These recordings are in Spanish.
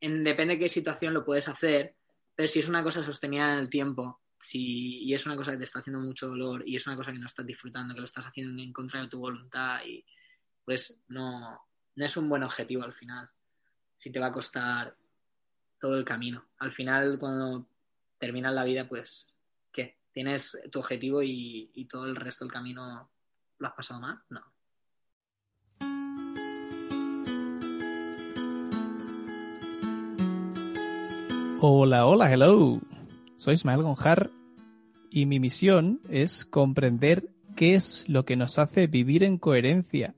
en, depende de qué situación lo puedes hacer, pero si es una cosa sostenida en el tiempo, si, y es una cosa que te está haciendo mucho dolor y es una cosa que no estás disfrutando, que lo estás haciendo en contra de tu voluntad, y pues no, no es un buen objetivo al final. Si te va a costar todo el camino. Al final, cuando terminas la vida, pues, ¿qué? ¿Tienes tu objetivo y, y todo el resto del camino lo has pasado mal? No. Hola, hola, hello. Soy Ismael Gonjar y mi misión es comprender qué es lo que nos hace vivir en coherencia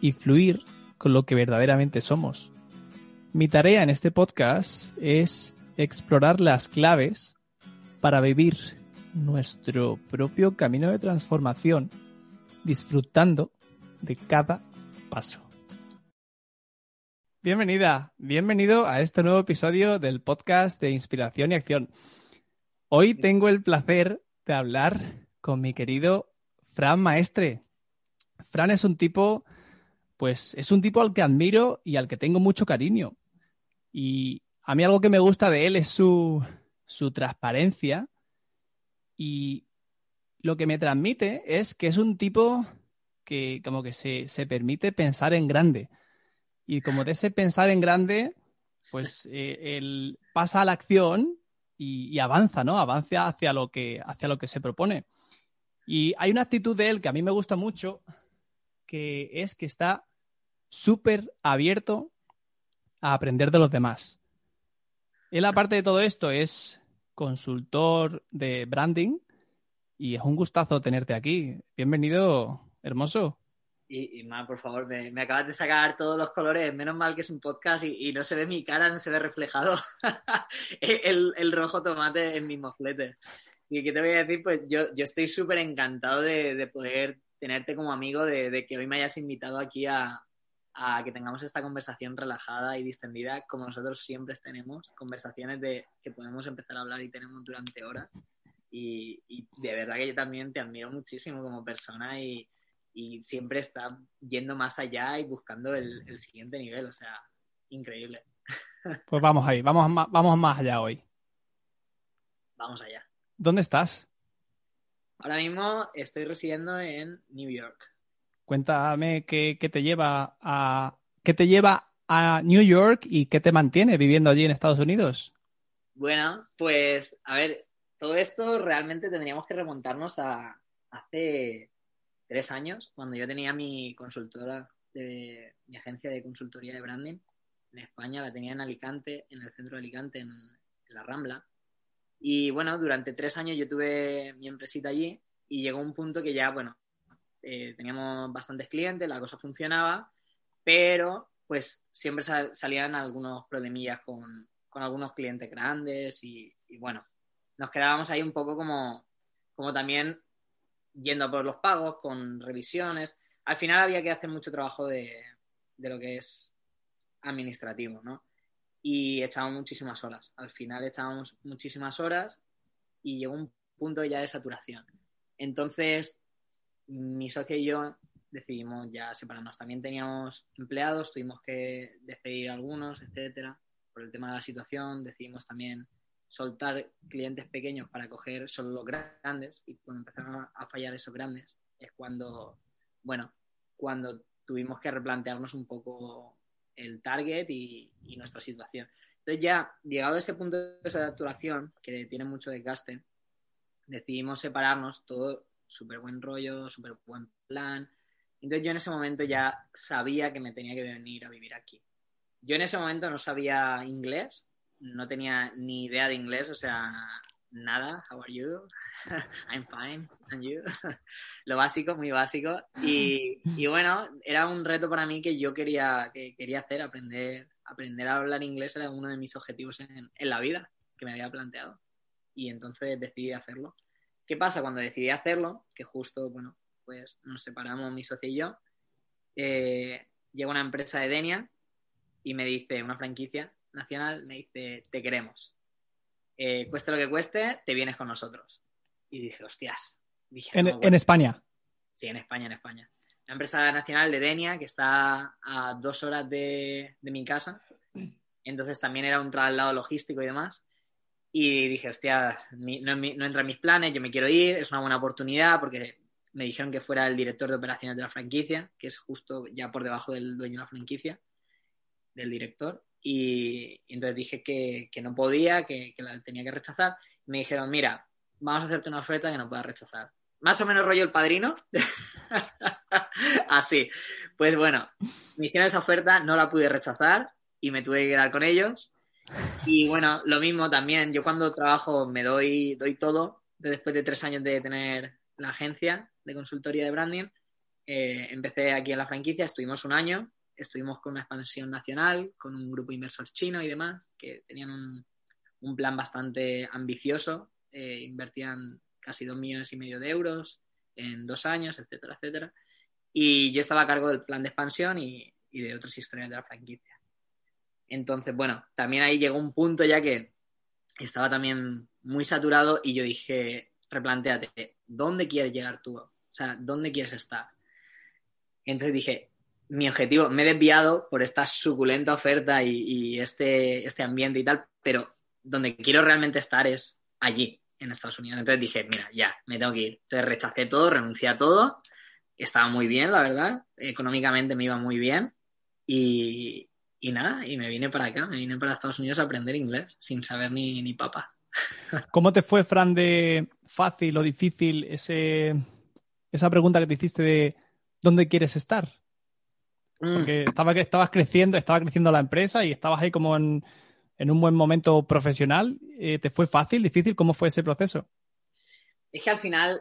y fluir con lo que verdaderamente somos. Mi tarea en este podcast es explorar las claves para vivir nuestro propio camino de transformación, disfrutando de cada paso. Bienvenida, bienvenido a este nuevo episodio del podcast de Inspiración y Acción. Hoy tengo el placer de hablar con mi querido Fran Maestre. Fran es un tipo, pues es un tipo al que admiro y al que tengo mucho cariño. Y a mí algo que me gusta de él es su, su transparencia y lo que me transmite es que es un tipo que como que se, se permite pensar en grande y como de ese pensar en grande, pues eh, él pasa a la acción y, avanza, ¿no? Avanza hacia lo, que, hacia lo que se propone. Y hay una actitud de él que a mí me gusta mucho, que es que está súper abierto a aprender de los demás. Él, aparte de todo esto, es consultor de branding y es un gustazo tenerte aquí. Bienvenido, hermoso. Y, y por favor, me, acabas de sacar todos los colores. Menos mal que es un podcast y, no se ve mi cara, no se ve reflejado el, rojo tomate en mis mofletes. Y qué te voy a decir, pues yo, yo estoy súper encantado de, poder tenerte como amigo, de, que hoy me hayas invitado aquí a, que tengamos esta conversación relajada y distendida, como nosotros siempre tenemos, conversaciones de que podemos empezar a hablar y tenemos durante horas. Y, y de verdad que yo también te admiro muchísimo como persona y, y siempre está yendo más allá y buscando el, siguiente nivel, o sea, increíble. Pues vamos ahí, vamos, más, vamos más allá hoy. Vamos allá. ¿Dónde estás? Ahora mismo estoy residiendo en New York. Cuéntame qué, te lleva a qué te lleva a New York y qué te mantiene viviendo allí en Estados Unidos. Bueno, pues a ver, todo esto realmente tendríamos que remontarnos a hace tres años, cuando yo tenía mi consultora, de, mi agencia de consultoría de branding en España, la tenía en Alicante, en el centro de Alicante, en, la Rambla. Y bueno, durante tres años yo tuve mi empresita allí y llegó un punto que ya, bueno, eh, teníamos bastantes clientes, la cosa funcionaba, pero pues siempre salían algunos problemillas con, con algunos clientes grandes y, y, bueno, nos quedábamos ahí un poco como, como también yendo por los pagos, con revisiones. Al final había que hacer mucho trabajo de, lo que es administrativo, ¿no? Y echábamos muchísimas horas. Al final echábamos muchísimas horas y llegó un punto ya de saturación. Entonces, mi socio y yo decidimos ya separarnos. También teníamos empleados, tuvimos que despedir algunos, etcétera, por el tema de la situación. Decidimos también soltar clientes pequeños para coger solo los grandes y cuando empezaron a fallar esos grandes es cuando, bueno, cuando tuvimos que replantearnos un poco el target y, nuestra situación. Entonces ya, llegado a ese punto de saturación, que tiene mucho desgaste, decidimos separarnos, todo súper buen rollo, súper buen plan. Entonces yo en ese momento ya sabía que me tenía que venir a vivir aquí. Yo en ese momento no sabía inglés, no tenía ni idea de inglés, o sea, nada, how are you? I'm fine, and you? Lo básico, muy básico. Y, bueno, era un reto para mí que yo quería, que quería hacer, aprender, aprender a hablar inglés era uno de mis objetivos en, la vida que me había planteado. Y entonces decidí hacerlo. ¿Qué pasa? Cuando decidí hacerlo, que justo, bueno, pues nos separamos mi socio y yo, eh, llega una empresa de Denia y me dice, una franquicia, nacional me dice, te queremos. Eh, cueste lo que cueste, te vienes con nosotros. Y dije, hostias. en, España. Sí, en España, en España. La empresa nacional de Denia, que está a dos horas de, mi casa. Entonces también era un traslado logístico y demás. Y dije, hostia, no, no, entra en mis planes, yo me quiero ir, es una buena oportunidad porque me dijeron que fuera el director de operaciones de la franquicia, que es justo ya por debajo del dueño de la franquicia, del director. Y, entonces dije que, que, no podía, que, que la tenía que rechazar. Me dijeron, mira, vamos a hacerte una oferta que no puedas rechazar. Más o menos rollo el padrino. Así. Pues bueno, me hicieron esa oferta, no la pude rechazar y me tuve que quedar con ellos. Y bueno, lo mismo también, yo cuando trabajo me doy, doy todo, después de tres años de tener la agencia de consultoría de branding, eh, empecé aquí en la franquicia, estuvimos un año, estuvimos con una expansión nacional, con un grupo inversor chino y demás, que tenían un, plan bastante ambicioso, eh, invertían casi dos millones y medio de euros en dos años, etcétera, etcétera. Y yo estaba a cargo del plan de expansión y, y de otras historias de la franquicia. Entonces, bueno, también ahí llegó un punto ya que estaba también muy saturado y yo dije, replanteate, ¿dónde quieres llegar tú? O sea, ¿dónde quieres estar? Entonces dije, mi objetivo, me he desviado por esta suculenta oferta y, este, este ambiente y tal, pero donde quiero realmente estar es allí, en Estados Unidos. Entonces dije, mira, ya, me tengo que ir. Entonces rechacé todo, renuncié a todo. Estaba muy bien, la verdad. Económicamente me iba muy bien. Y, y nada, y me vine para acá, me vine para Estados Unidos a aprender inglés, sin saber ni, ni papa. ¿Cómo te fue, Fran, de fácil o difícil ese, esa pregunta que te hiciste de dónde quieres estar? Mm. Porque estaba, estabas creciendo, estaba creciendo la empresa y estabas ahí como en, en un buen momento profesional. Eh, ¿Te fue fácil, difícil? ¿Cómo fue ese proceso? Es que al final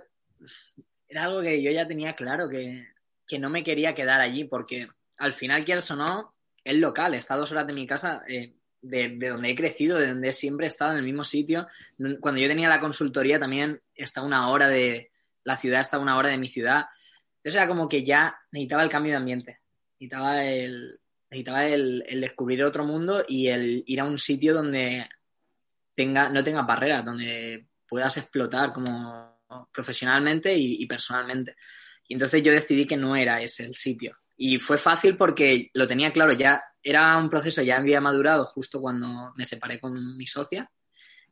era algo que yo ya tenía claro, que, que no me quería quedar allí, porque al final, quieras o no, es local, está a dos horas de mi casa, eh, de, donde he crecido, de donde siempre he estado en el mismo sitio. Cuando yo tenía la consultoría también está una hora de la ciudad, está una hora de mi ciudad. Entonces era como que ya necesitaba el cambio de ambiente, necesitaba el, necesitaba el, descubrir otro mundo y el ir a un sitio donde tenga, no tenga barreras, donde puedas explotar como profesionalmente y, y personalmente. Y entonces yo decidí que no era ese el sitio. Y fue fácil porque lo tenía claro, ya era un proceso, ya había madurado justo cuando me separé con mi socia.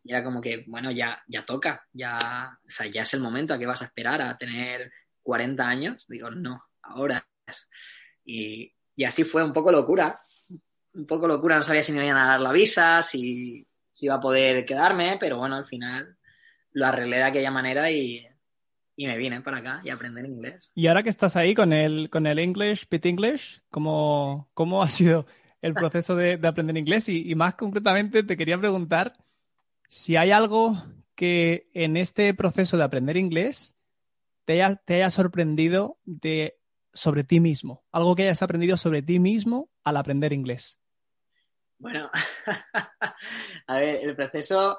Y era como que, bueno, ya, ya toca, ya, o sea, ya es el momento, ¿a qué vas a esperar? ¿A tener 40 años? Digo, no, ahora Y, y así fue un poco locura, un poco locura, no sabía si me iban a dar la visa, si, si iba a poder quedarme, pero bueno, al final lo arreglé de aquella manera y, y me vine para acá y aprender inglés. Y ahora que estás ahí con el, con el English, Pit English, ¿cómo, cómo ha sido el proceso de, aprender inglés? Y, más concretamente te quería preguntar si hay algo que en este proceso de aprender inglés te haya, te haya sorprendido de, sobre ti mismo, algo que hayas aprendido sobre ti mismo al aprender inglés. Bueno, a ver, el proceso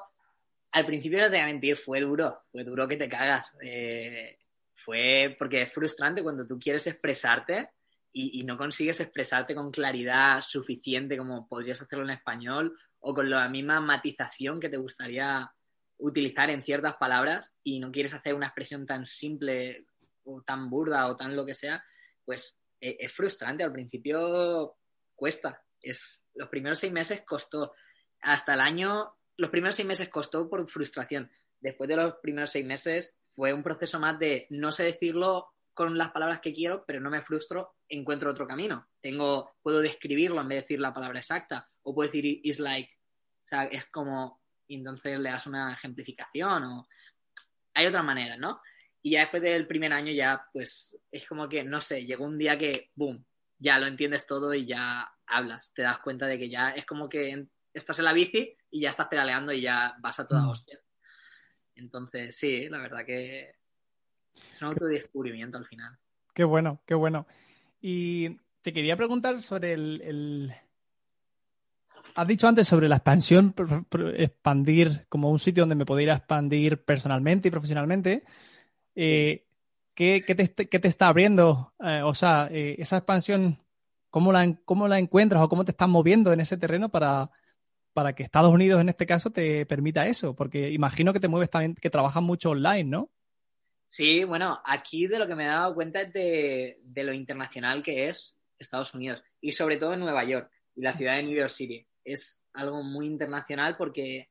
al principio no te voy a mentir, fue duro, fue duro que te cagas. Eh, fue porque es frustrante cuando tú quieres expresarte y, no consigues expresarte con claridad suficiente como podrías hacerlo en español o con la misma matización que te gustaría utilizar en ciertas palabras y no quieres hacer una expresión tan simple o tan burda o tan lo que sea, pues e, es, frustrante. Al principio cuesta. Es, los primeros seis meses costó. Hasta el año los primeros seis meses costó por frustración. Después de los primeros seis meses fue un proceso más de no sé decirlo con las palabras que quiero, pero no me frustro, encuentro otro camino. Tengo, puedo describirlo en vez de decir la palabra exacta, o puedo decir is like, o sea, es como, entonces le das una ejemplificación, o hay otra manera, ¿no? Y ya después del primer año ya, pues, es como que, no sé, llegó un día que, boom, ya lo entiendes todo y ya hablas, te das cuenta de que ya es como que estás en la bici y ya estás pedaleando y ya vas a toda mm. hostia. Entonces, sí, la verdad que es un autodescubrimiento al final. Qué bueno, qué bueno. Y te quería preguntar sobre el, Has dicho antes sobre la expansión, expandir como un sitio donde me pudiera expandir personalmente y profesionalmente. Eh, ¿qué, te, está abriendo? Eh, o sea, eh, esa expansión, ¿cómo la, ¿cómo la encuentras o cómo te estás moviendo en ese terreno para, para que Estados Unidos en este caso te permita eso? Porque imagino que te mueves también, que trabajas mucho online, ¿no? Sí, bueno, aquí de lo que me he dado cuenta es de, lo internacional que es Estados Unidos y sobre todo en Nueva York y la ciudad de New York City. es algo muy internacional porque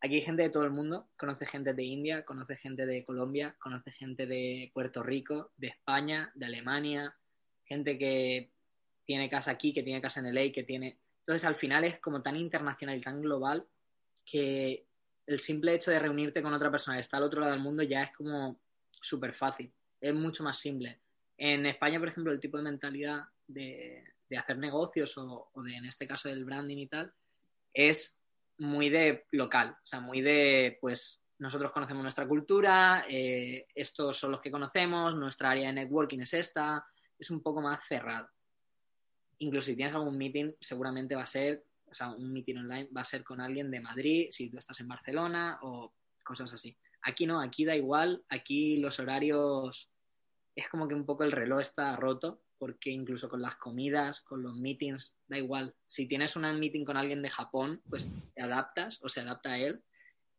aquí hay gente de todo el mundo, conoce gente de India, conoce gente de Colombia, conoce gente de Puerto Rico, de España, de Alemania, gente que tiene casa aquí, que tiene casa en LA, que tiene... Entonces al final es como tan internacional y tan global que el simple hecho de reunirte con otra persona que está al otro lado del mundo ya es como súper fácil, es mucho más simple. En España, por ejemplo, el tipo de mentalidad de, hacer negocios o, de, en este caso, del branding y tal, es muy de local, o sea, muy de, pues, nosotros conocemos nuestra cultura, eh, estos son los que conocemos, nuestra área de networking es esta, es un poco más cerrado. Incluso si tienes algún meeting, seguramente va a ser, o sea, un meeting online va a ser con alguien de Madrid, si tú estás en Barcelona o cosas así. Aquí no, aquí da igual, aquí los horarios es como que un poco el reloj está roto, porque incluso con las comidas, con los meetings, da igual. Si tienes un meeting con alguien de Japón, pues te adaptas o se adapta a él,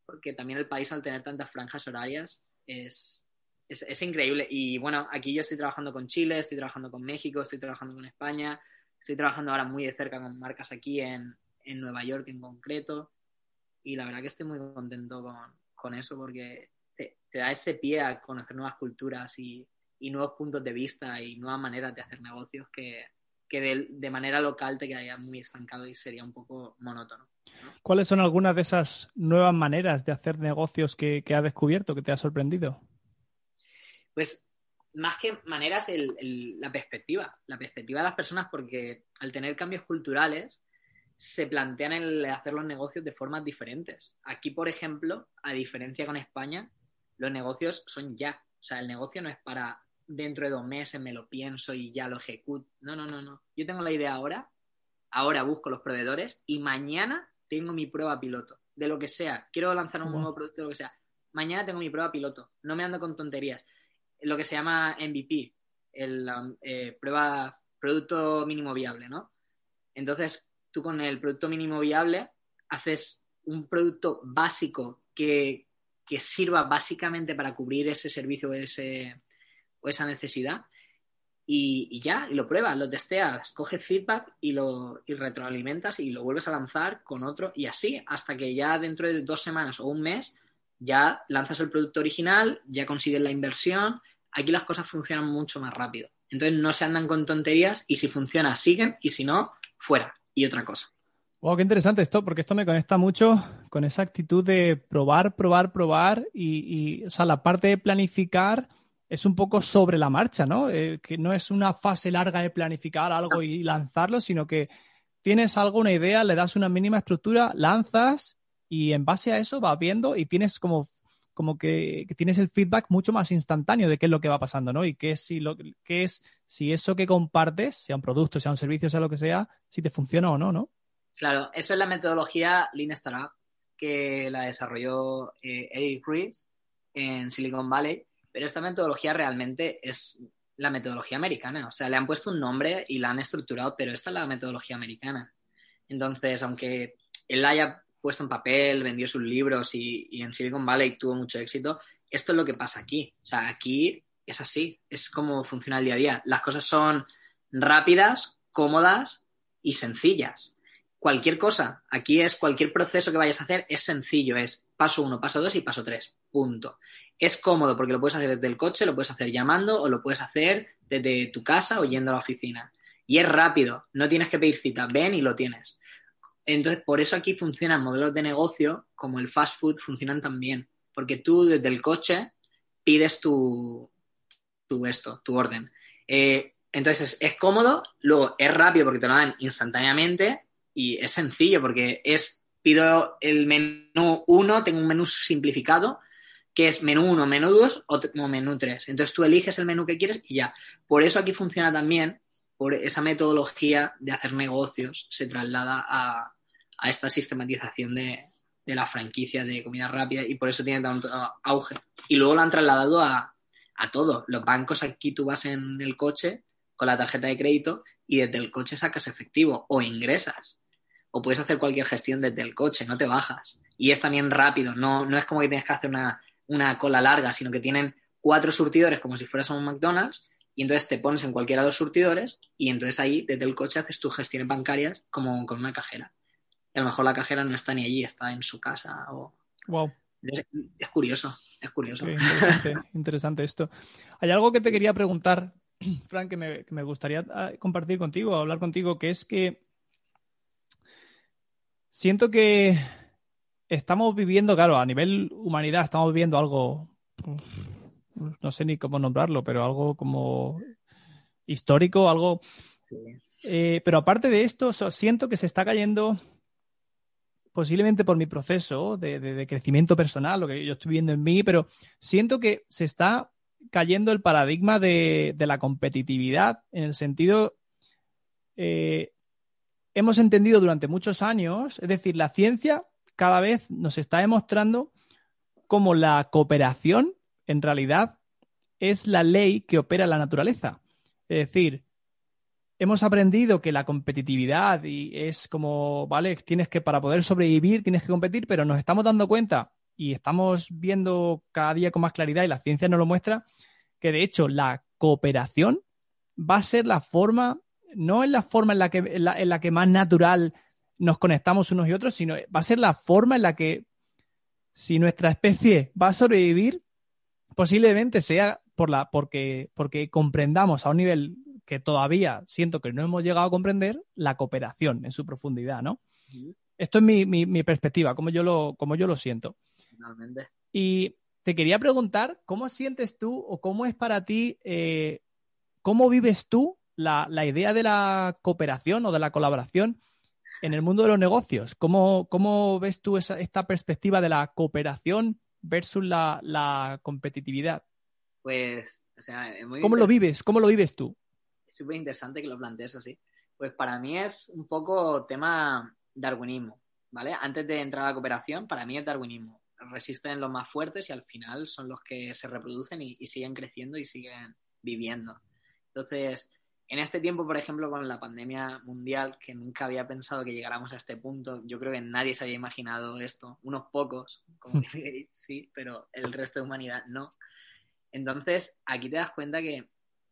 porque también el país al tener tantas franjas horarias es, es, increíble. Y bueno, aquí yo estoy trabajando con Chile, estoy trabajando con México, estoy trabajando con España, estoy trabajando ahora muy de cerca con marcas aquí en, en Nueva York en concreto. Y la verdad que estoy muy contento con, con eso porque te, da ese pie a conocer nuevas culturas y, nuevos puntos de vista y nuevas maneras de hacer negocios que, de, manera local te quedaría muy estancado y sería un poco monótono. ¿Cuáles son algunas de esas nuevas maneras de hacer negocios que, que has descubierto, que te ha sorprendido? Pues más que maneras, la perspectiva, la perspectiva de las personas, porque al tener cambios culturales, se plantean el hacer los negocios de formas diferentes. Aquí, por ejemplo, a diferencia con España, los negocios son ya. O sea, el negocio no es para dentro de dos meses me lo pienso y ya lo ejecuto. No, no, no, no. Yo tengo la idea ahora, ahora busco los proveedores y mañana tengo mi prueba piloto. De lo que sea. Quiero lanzar un nuevo producto, de lo que sea. Mañana tengo mi prueba piloto. No me ando con tonterías. Lo que se llama MVP, el eh, prueba producto mínimo viable, ¿no? Entonces, tú con el producto mínimo viable haces un producto básico que, sirva básicamente para cubrir ese servicio o, ese, o esa necesidad y, ya, y lo pruebas, lo testeas, coges feedback y lo y retroalimentas y lo vuelves a lanzar con otro y así hasta que ya dentro de dos semanas o un mes ya lanzas el producto original, ya consigues la inversión. Aquí las cosas funcionan mucho más rápido. Entonces no se andan con tonterías y si funciona siguen y si no, fuera y otra cosa. Wow, qué interesante esto, porque esto me conecta mucho con esa actitud de probar, probar, probar y, o sea, la parte de planificar es un poco sobre la marcha, ¿no? Eh, que no es una fase larga de planificar algo y lanzarlo, sino que tienes algo, una idea, le das una mínima estructura, lanzas y en base a eso vas viendo y tienes como, como que, tienes el feedback mucho más instantáneo de qué es lo que va pasando, ¿no? Y qué es, si lo, qué es si eso que compartes, sea un producto, sea un servicio, sea lo que sea, si te funciona o no, ¿no? Claro, eso es la metodología Lean Startup que la desarrolló eh, Eric Ries en Silicon Valley, pero esta metodología realmente es la metodología americana, o sea, le han puesto un nombre y la han estructurado, pero esta es la metodología americana. Entonces, aunque él haya puesto en papel, vendió sus libros y, y en Silicon Valley tuvo mucho éxito, esto es lo que pasa aquí. O sea, aquí es así, es como funciona el día a día. Las cosas son rápidas, cómodas y sencillas. Cualquier cosa, aquí es cualquier proceso que vayas a hacer, es sencillo, es paso uno, paso dos y paso tres, punto. Es cómodo porque lo puedes hacer desde el coche, lo puedes hacer llamando o lo puedes hacer desde tu casa o yendo a la oficina. Y es rápido, no tienes que pedir cita, ven y lo tienes. Entonces, por eso aquí funcionan modelos de negocio como el fast food, funcionan también, porque tú desde el coche pides tu, tu esto, tu orden. Eh, entonces es, cómodo, luego es rápido porque te lo dan instantáneamente y es sencillo porque es, pido el menú 1, tengo un menú simplificado que es menú 1, menú 2 o, menú 3. Entonces tú eliges el menú que quieres y ya. Por eso aquí funciona también, por esa metodología de hacer negocios se traslada a, esta sistematización de, de la franquicia de comida rápida y por eso tiene tanto auge. Y luego lo han trasladado a, a todo. Los bancos aquí tú vas en el coche con la tarjeta de crédito y desde el coche sacas efectivo o ingresas. O puedes hacer cualquier gestión desde el coche, no te bajas. Y es también rápido, no, no es como que tienes que hacer una, una cola larga, sino que tienen cuatro surtidores como si fueras a un McDonald's y entonces te pones en cualquiera de los surtidores y entonces ahí desde el coche haces tus gestiones bancarias como con una cajera. y a lo mejor la cajera no está ni allí, está en su casa. O... Wow. Es, es curioso, es curioso. Interesante esto. Hay algo que te quería preguntar, Frank, que me, que me gustaría ah, compartir contigo, hablar contigo, que es que siento que estamos viviendo, claro, a nivel humanidad, estamos viviendo algo, no sé ni cómo nombrarlo, pero algo como histórico, algo... Eh, pero aparte de esto, siento que se está cayendo, posiblemente por mi proceso de, de- de crecimiento personal, lo que yo estoy viendo en mí, pero siento que se está cayendo el paradigma de, de la competitividad en el sentido... eh, hemos entendido durante muchos años, es decir, la ciencia cada vez nos está demostrando cómo la cooperación en realidad es la ley que opera la naturaleza. Es decir, hemos aprendido que la competitividad y es como, vale, tienes que, para poder sobrevivir, tienes que competir, pero nos estamos dando cuenta y estamos viendo cada día con más claridad y la ciencia nos lo muestra, que de hecho la cooperación va a ser la forma, no es la forma en la que, en la, que más natural nos conectamos unos y otros, sino va a ser la forma en la que si nuestra especie va a sobrevivir, posiblemente sea por la, porque, porque comprendamos a un nivel que todavía siento que no hemos llegado a comprender la cooperación en su profundidad, ¿no? Esto es mi, mi- mi perspectiva, como yo, lo, como yo lo siento. Finalmente. Y te quería preguntar, ¿cómo sientes tú o cómo es para ti, eh, cómo vives tú la, la idea de la cooperación o de la colaboración en el mundo de los negocios? ¿Cómo, cómo ves tú esa- esta perspectiva de la cooperación versus la, la competitividad? Pues, o sea, es muy ¿Cómo lo vives? ¿Cómo lo vives tú? es súper interesante que lo plantees así. Pues para mí es un poco tema darwinismo, ¿vale? Antes de entrar a la cooperación, para mí es darwinismo. Resisten los más fuertes y al final son los que se reproducen y, y siguen creciendo y siguen viviendo. Entonces, en este tiempo, por ejemplo, con la pandemia mundial, que nunca había pensado que llegáramos a este punto, yo creo que nadie se había imaginado esto, unos pocos, como sí, pero el resto de humanidad no. Entonces, aquí te das cuenta que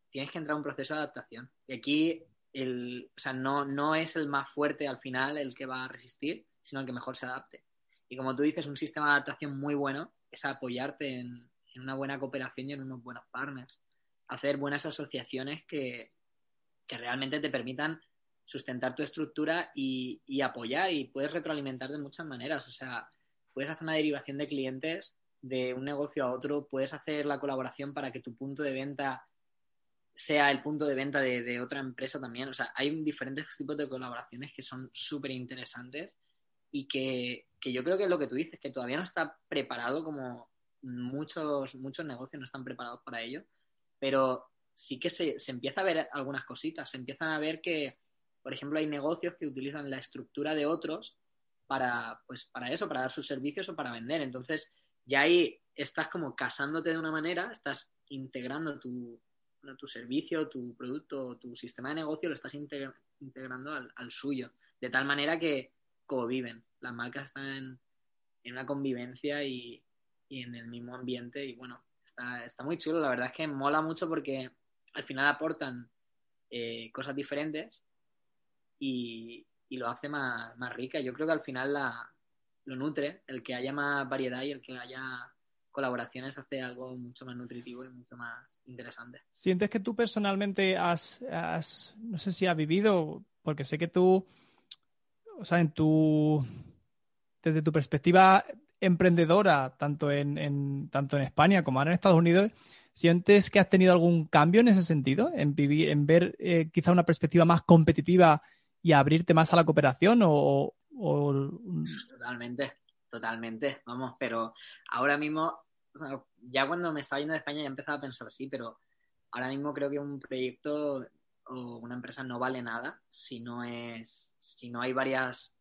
tienes que entrar a un proceso de adaptación. Y aquí, el, o sea, no, no es el más fuerte al final el que va a resistir, sino el que mejor se adapte. Y como tú dices, un sistema de adaptación muy bueno es apoyarte en, en una buena cooperación y en unos buenos partners. Hacer buenas asociaciones que, que realmente te permitan sustentar tu estructura y, y apoyar y puedes retroalimentar de muchas maneras. O sea, puedes hacer una derivación de clientes de un negocio a otro, puedes hacer la colaboración para que tu punto de venta sea el punto de venta de, otra empresa también. O sea, hay diferentes tipos de colaboraciones que son súper interesantes y que, que yo creo que es lo que tú dices, que todavía no está preparado como muchos, muchos negocios no están preparados para ello, pero sí que se, se empieza a ver algunas cositas, se empiezan a ver que, por ejemplo, hay negocios que utilizan la estructura de otros para, pues, para eso, para dar sus servicios o para vender. Entonces, ya ahí estás como casándote de una manera, estás integrando tu, tu servicio, tu producto, tu sistema de negocio, lo estás integra integrando al, al, suyo, de tal manera que conviven. Las marcas están en, en una convivencia y, y, en el mismo ambiente y bueno, está, está, muy chulo. La verdad es que mola mucho porque al final aportan eh, cosas diferentes y, lo hace más, más rica. Yo creo que al final la, lo nutre, el que haya más variedad y el que haya colaboraciones hace algo mucho más nutritivo y mucho más interesante. ¿Sientes que tú personalmente has, has, no sé si has vivido, porque sé que tú, o sea, en tu, desde tu perspectiva emprendedora, tanto en, en, tanto en España como ahora en Estados Unidos, ¿sientes que has tenido algún cambio en ese sentido? En, vivir, en ver eh, quizá una perspectiva más competitiva y abrirte más a la cooperación o. Totalmente, totalmente, vamos, pero ahora mismo, o sea, ya cuando me estaba yendo de España ya empezaba a pensar así, pero ahora mismo creo que un proyecto o una empresa no vale nada si no es, si no hay varias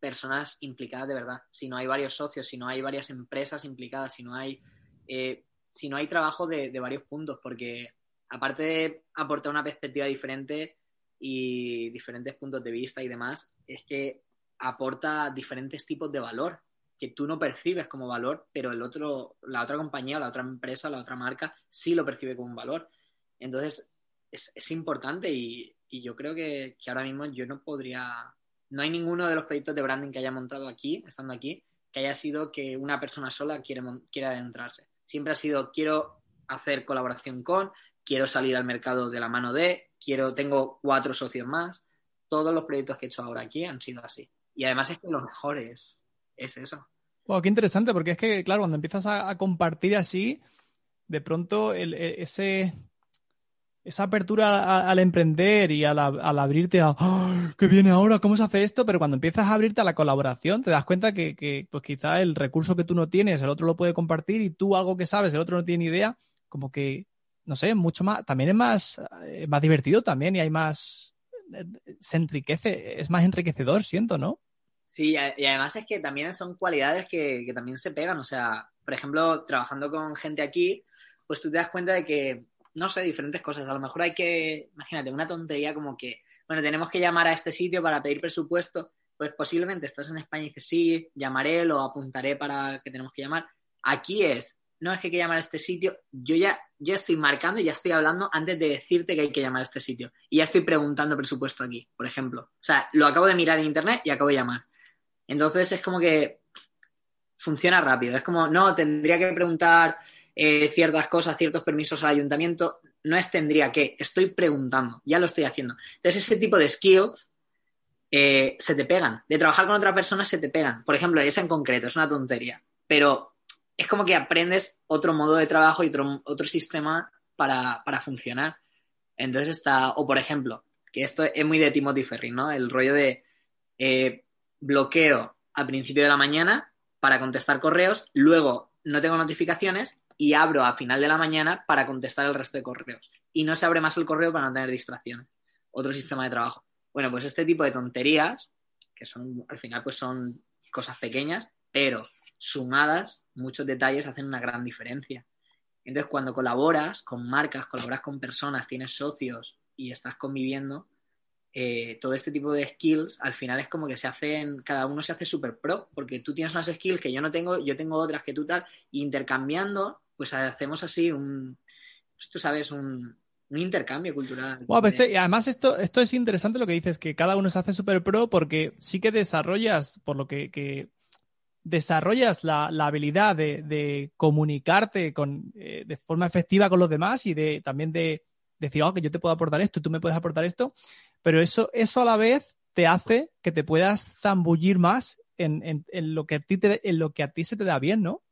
personas implicadas de verdad, si no hay varios socios, si no hay varias empresas implicadas, si no hay, eh, si no hay trabajo de, de varios puntos, porque aparte de aportar una perspectiva diferente y diferentes puntos de vista y demás, es que aporta diferentes tipos de valor que tú no percibes como valor, pero el otro, la otra compañía, la otra empresa, la otra marca sí lo percibe como un valor. Entonces, es, es importante y, y, yo creo que, que, ahora mismo yo no podría no hay ninguno de los proyectos de branding que haya montado aquí, estando aquí, que haya sido que una persona sola quiere, quiera adentrarse. Siempre ha sido, quiero hacer colaboración con, quiero salir al mercado de la mano de, quiero, tengo cuatro socios más. Todos los proyectos que he hecho ahora aquí han sido así. Y además es que lo mejor es, eso. Wow, qué interesante, porque es que, claro, cuando empiezas a, compartir así, de pronto e, ese, esa apertura al emprender y al, abrirte a ¡Ah! ¿qué viene ahora? ¿Cómo se hace esto? Pero cuando empiezas a abrirte a la colaboración, te das cuenta que, pues quizá el recurso que tú no tienes, el otro lo puede compartir y tú algo que sabes, el otro no tiene idea, como que, no sé, mucho más, también es más, eh, más divertido también y hay más, se enriquece, es más enriquecedor, siento, ¿no? Sí, y además es que también son cualidades que, que también se pegan, o sea, por ejemplo, trabajando con gente aquí, pues tú te das cuenta de que no sé, diferentes cosas. A lo mejor hay que, imagínate, una tontería como que, bueno, tenemos que llamar a este sitio para pedir presupuesto. Pues posiblemente estás en España y dices, sí, llamaré, lo apuntaré para que tenemos que llamar. Aquí es, no es que hay que llamar a este sitio, yo ya, yo estoy marcando y ya estoy hablando antes de decirte que hay que llamar a este sitio. Y ya estoy preguntando presupuesto aquí, por ejemplo. O sea, lo acabo de mirar en internet y acabo de llamar. Entonces es como que funciona rápido. Es como, no, tendría que preguntar eh, ciertas cosas, ciertos permisos al ayuntamiento, no es tendría que, estoy preguntando, ya lo estoy haciendo. Entonces, ese tipo de skills eh, se te pegan. De trabajar con otra persona se te pegan. Por ejemplo, esa en concreto, es una tontería, pero es como que aprendes otro modo de trabajo y otro, otro sistema para, funcionar. Entonces está, o por ejemplo, que esto es muy de Timothy Ferry, ¿no? El rollo de eh, bloqueo al principio de la mañana para contestar correos, luego no tengo notificaciones y abro a final de la mañana para contestar el resto de correos. Y no se abre más el correo para no tener distracciones. Otro sistema de trabajo. Bueno, pues este tipo de tonterías, que son, al final, pues son cosas pequeñas, pero sumadas, muchos detalles hacen una gran diferencia. Entonces, cuando colaboras con marcas, colaboras con personas, tienes socios y estás conviviendo, eh, todo este tipo de skills al final es como que se hacen, cada uno se hace súper pro, porque tú tienes unas skills que yo no tengo, yo tengo otras que tú tal, intercambiando pues hacemos así un, pues tú sabes, un, intercambio cultural. y además esto, esto es interesante lo que dices, que cada uno se hace súper pro porque sí que desarrollas, por lo que, desarrollas la, habilidad de, comunicarte con, eh, de forma efectiva con los demás y de también de decir, oh, que yo te puedo aportar esto, tú me puedes aportar esto, pero eso, eso a la vez te hace que te puedas zambullir más en, lo que a ti en lo que a ti se te da bien, ¿no?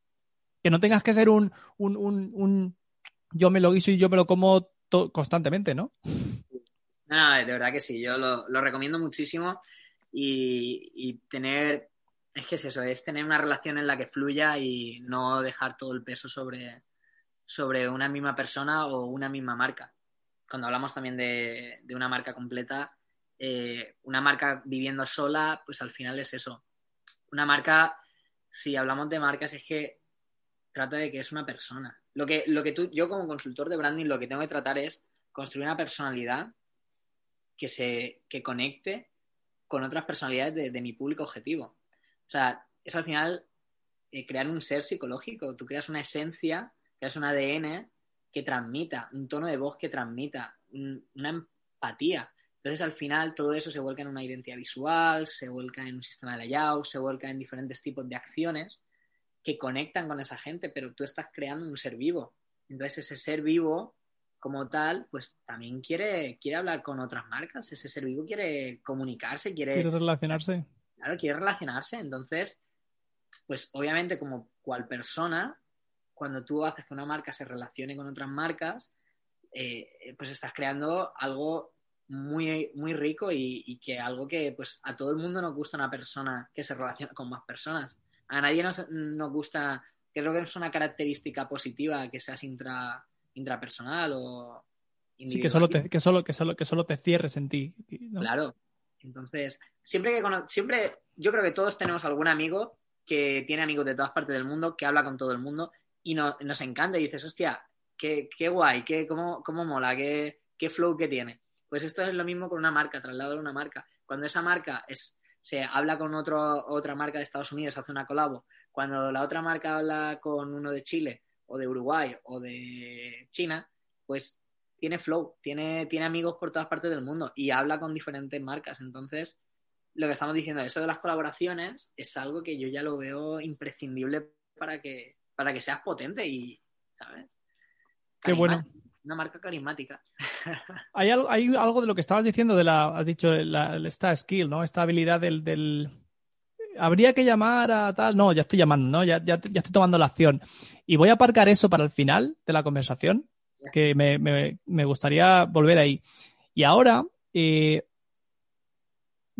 Que no tengas que ser un, un, un, yo me lo guiso y yo me lo como constantemente, ¿no? No, de verdad que sí, yo lo, recomiendo muchísimo y, tener, es que es eso, es tener una relación en la que fluya y no dejar todo el peso sobre, sobre una misma persona o una misma marca. Cuando hablamos también de, una marca completa, eh, una marca viviendo sola, pues al final es eso. Una marca, si hablamos de marcas, es que trata de que es una persona. Lo que, lo que tú, yo como consultor de branding, lo que tengo que tratar es construir una personalidad que se que conecte con otras personalidades de, mi público objetivo. O sea, es al final eh, crear un ser psicológico. Tú creas una esencia, creas un ADN que transmita, un tono de voz que transmita, una empatía. Entonces, al final, todo eso se vuelca en una identidad visual, se vuelca en un sistema de layout, se vuelca en diferentes tipos de acciones que conectan con esa gente, pero tú estás creando un ser vivo. Entonces ese ser vivo como tal, pues también quiere, quiere hablar con otras marcas, ese ser vivo quiere comunicarse, quiere... Quiere relacionarse. Claro, quiere relacionarse. Entonces, pues obviamente como cual persona, cuando tú haces que una marca se relacione con otras marcas, eh, pues estás creando algo muy, muy rico y, y, que algo que pues a todo el mundo nos gusta una persona que se relaciona con más personas a nadie nos, gusta, creo que es una característica positiva que seas intra, intrapersonal o Sí, que solo, te, que, solo, que, solo, que solo te cierres en ti. Claro. Entonces, siempre que siempre, yo creo que todos tenemos algún amigo que tiene amigos de todas partes del mundo, que habla con todo el mundo y nos encanta y dices, hostia, qué, qué guay, qué, cómo, cómo mola, qué, qué flow que tiene. Pues esto es lo mismo con una marca, traslado de una marca. Cuando esa marca es se habla con otro, otra marca de Estados Unidos, hace una colabo, cuando la otra marca habla con uno de Chile o de Uruguay o de China, pues tiene flow, tiene, tiene amigos por todas partes del mundo y habla con diferentes marcas. Entonces, lo que estamos diciendo, eso de las colaboraciones es algo que yo ya lo veo imprescindible para que, para que seas potente y, ¿sabes? Qué bueno. Una marca carismática. Hay algo, hay algo de lo que estabas diciendo, de la, has dicho, la, esta skill, ¿no? Esta habilidad del, del, Habría que llamar a tal. No, ya estoy llamando, ¿no? Ya, ya, ya estoy tomando la acción. Y voy a aparcar eso para el final de la conversación, que me, me, me gustaría volver ahí. Y ahora, eh,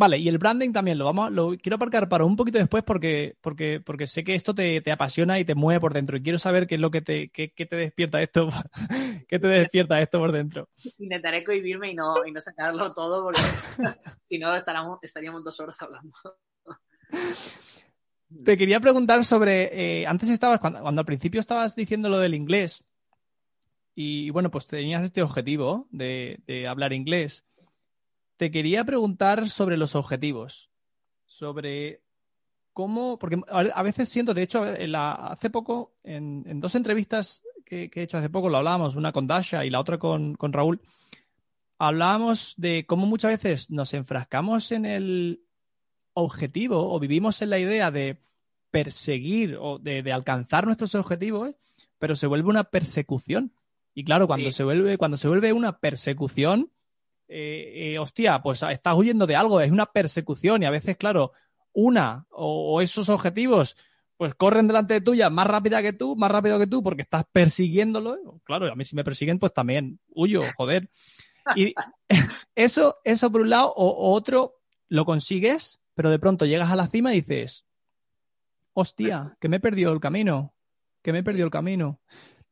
Vale, y el branding también lo vamos, lo quiero aparcar para un poquito después porque, porque, porque sé que esto te, te apasiona y te mueve por dentro. Y quiero saber qué es lo que te, qué, qué te despierta esto, qué te despierta esto por dentro. Intentaré cohibirme y no, y no sacarlo todo porque si no estaríamos, estaríamos dos horas hablando. Te quería preguntar sobre, eh, antes estabas, cuando, cuando al principio estabas diciendo lo del inglés, y bueno, pues tenías este objetivo de, de hablar inglés. Te quería preguntar sobre los objetivos, sobre cómo, porque a veces siento, de hecho, hace poco, en, dos entrevistas que, he hecho hace poco, lo hablábamos, una con Dasha y la otra con, Raúl, hablábamos de cómo muchas veces nos enfrascamos en el objetivo o vivimos en la idea de perseguir o de, alcanzar nuestros objetivos, pero se vuelve una persecución. Y claro, cuando se vuelve, cuando se vuelve una persecución, eh, eh, hostia, pues estás huyendo de algo, es una persecución y a veces, claro, una o, esos objetivos pues corren delante de tuya más rápida que tú, más rápido que tú, porque estás persiguiéndolo. Claro, a mí si me persiguen, pues también huyo, joder. Y eso, eso por un lado, o, otro, lo consigues, pero de pronto llegas a la cima y dices, hostia, que me he perdido el camino, que me he perdido el camino.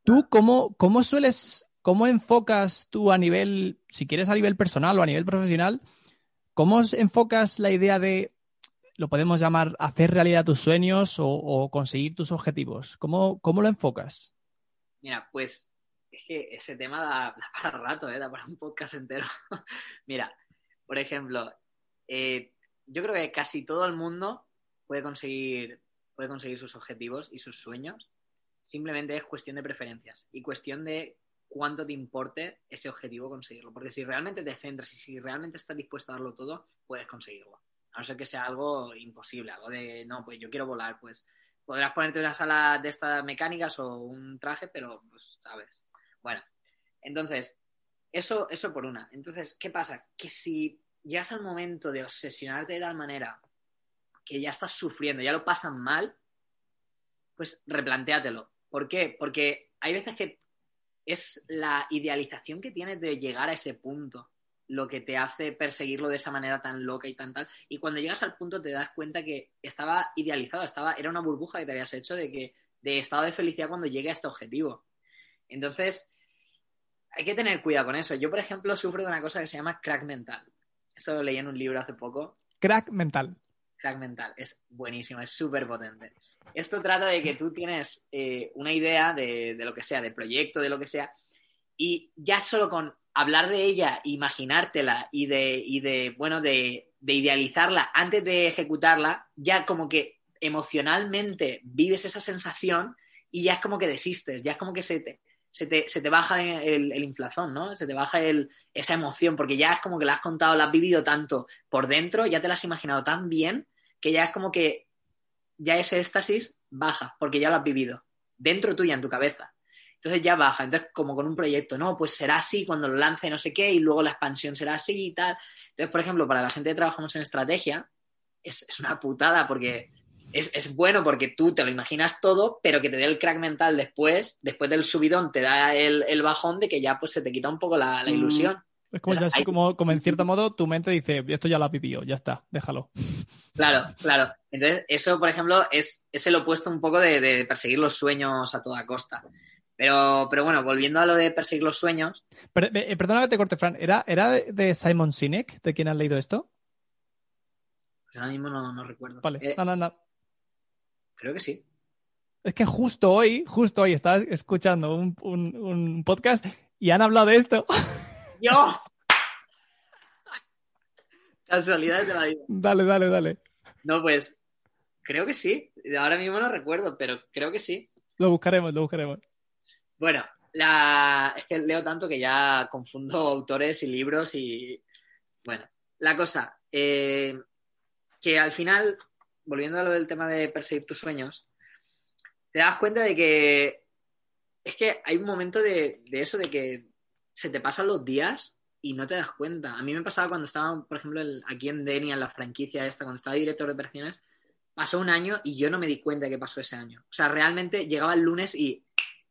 ¿Tú cómo, cómo sueles ¿cómo enfocas tú a nivel, si quieres a nivel personal o a nivel profesional, cómo enfocas la idea de, lo podemos llamar, hacer realidad tus sueños o, conseguir tus objetivos? ¿Cómo, ¿Cómo, lo enfocas? Mira, pues es que ese tema da, para rato, ¿eh? da para un podcast entero. Mira, por ejemplo, eh, yo creo que casi todo el mundo puede conseguir, puede conseguir sus objetivos y sus sueños. Simplemente es cuestión de preferencias y cuestión de cuánto te importe ese objetivo conseguirlo. Porque si realmente te centras y si realmente estás dispuesto a darlo todo, puedes conseguirlo. A no ser que sea algo imposible, algo de, no, pues yo quiero volar, pues podrás ponerte una sala de estas mecánicas o un traje, pero, pues, sabes. Bueno, entonces, eso, eso por una. Entonces, ¿qué pasa? Que si llegas al momento de obsesionarte de tal manera que ya estás sufriendo, ya lo pasan mal, pues replantéatelo. ¿Por qué? Porque hay veces que es la idealización que tienes de llegar a ese punto lo que te hace perseguirlo de esa manera tan loca y tan tal. Y cuando llegas al punto te das cuenta que estaba idealizado, estaba, era una burbuja que te habías hecho de que de estado de felicidad cuando llegue a este objetivo. Entonces, hay que tener cuidado con eso. Yo, por ejemplo, sufro de una cosa que se llama crack mental. Eso lo leí en un libro hace poco. Crack mental. Crack mental. Es buenísimo, es súper potente. Esto trata de que tú tienes eh, una idea de, lo que sea, de proyecto, de lo que sea, y ya solo con hablar de ella, imaginártela y de, de bueno, de, idealizarla antes de ejecutarla, ya como que emocionalmente vives esa sensación y ya es como que desistes, ya es como que se te, se te, baja el, el, inflazón, ¿no? Se te baja esa emoción, porque ya es como que la has contado, la has vivido tanto por dentro, ya te la has imaginado tan bien, que ya es como que ya ese éxtasis baja, porque ya lo has vivido, dentro tuya, en tu cabeza. Entonces ya baja. Entonces, como con un proyecto, no, pues será así cuando lo lance no sé qué, y luego la expansión será así y tal. Entonces, por ejemplo, para la gente que trabajamos en estrategia, es, una putada porque es, bueno porque tú te lo imaginas todo, pero que te dé el crack mental después, después del subidón, te da el, bajón de que ya pues se te quita un poco la, mm. ilusión. Es como, como, en cierto modo tu mente dice, esto ya lo ha vivido, ya está, déjalo. Claro, claro. Entonces, eso, por ejemplo, es, es el opuesto un poco de, perseguir los sueños a toda costa. Pero, pero bueno, volviendo a lo de perseguir los sueños. Eh, perdona que te corte, Fran. ¿Era, ¿Era de Simon Sinek, de quien has leído esto? Pues ahora mismo no, recuerdo. Vale, eh, no, no, no. Creo que sí. Es que justo hoy, justo hoy estaba escuchando un, un podcast y han hablado de esto. ¡Dios! Casualidades de la vida. Dale, dale, dale. No, pues creo que sí. Ahora mismo no recuerdo, pero creo que sí. Lo buscaremos, lo buscaremos. Bueno, la... es que leo tanto que ya confundo autores y libros y... Bueno, la cosa, eh, que al final, volviendo a lo del tema de perseguir tus sueños, te das cuenta de que es que hay un momento de, de eso, de que se te pasan los días y no te das cuenta. A mí me pasaba cuando estaba, por ejemplo, aquí en Denia, en la franquicia esta, cuando estaba director de operaciones, pasó un año y yo no me di cuenta de que pasó ese año. O sea, realmente llegaba el lunes y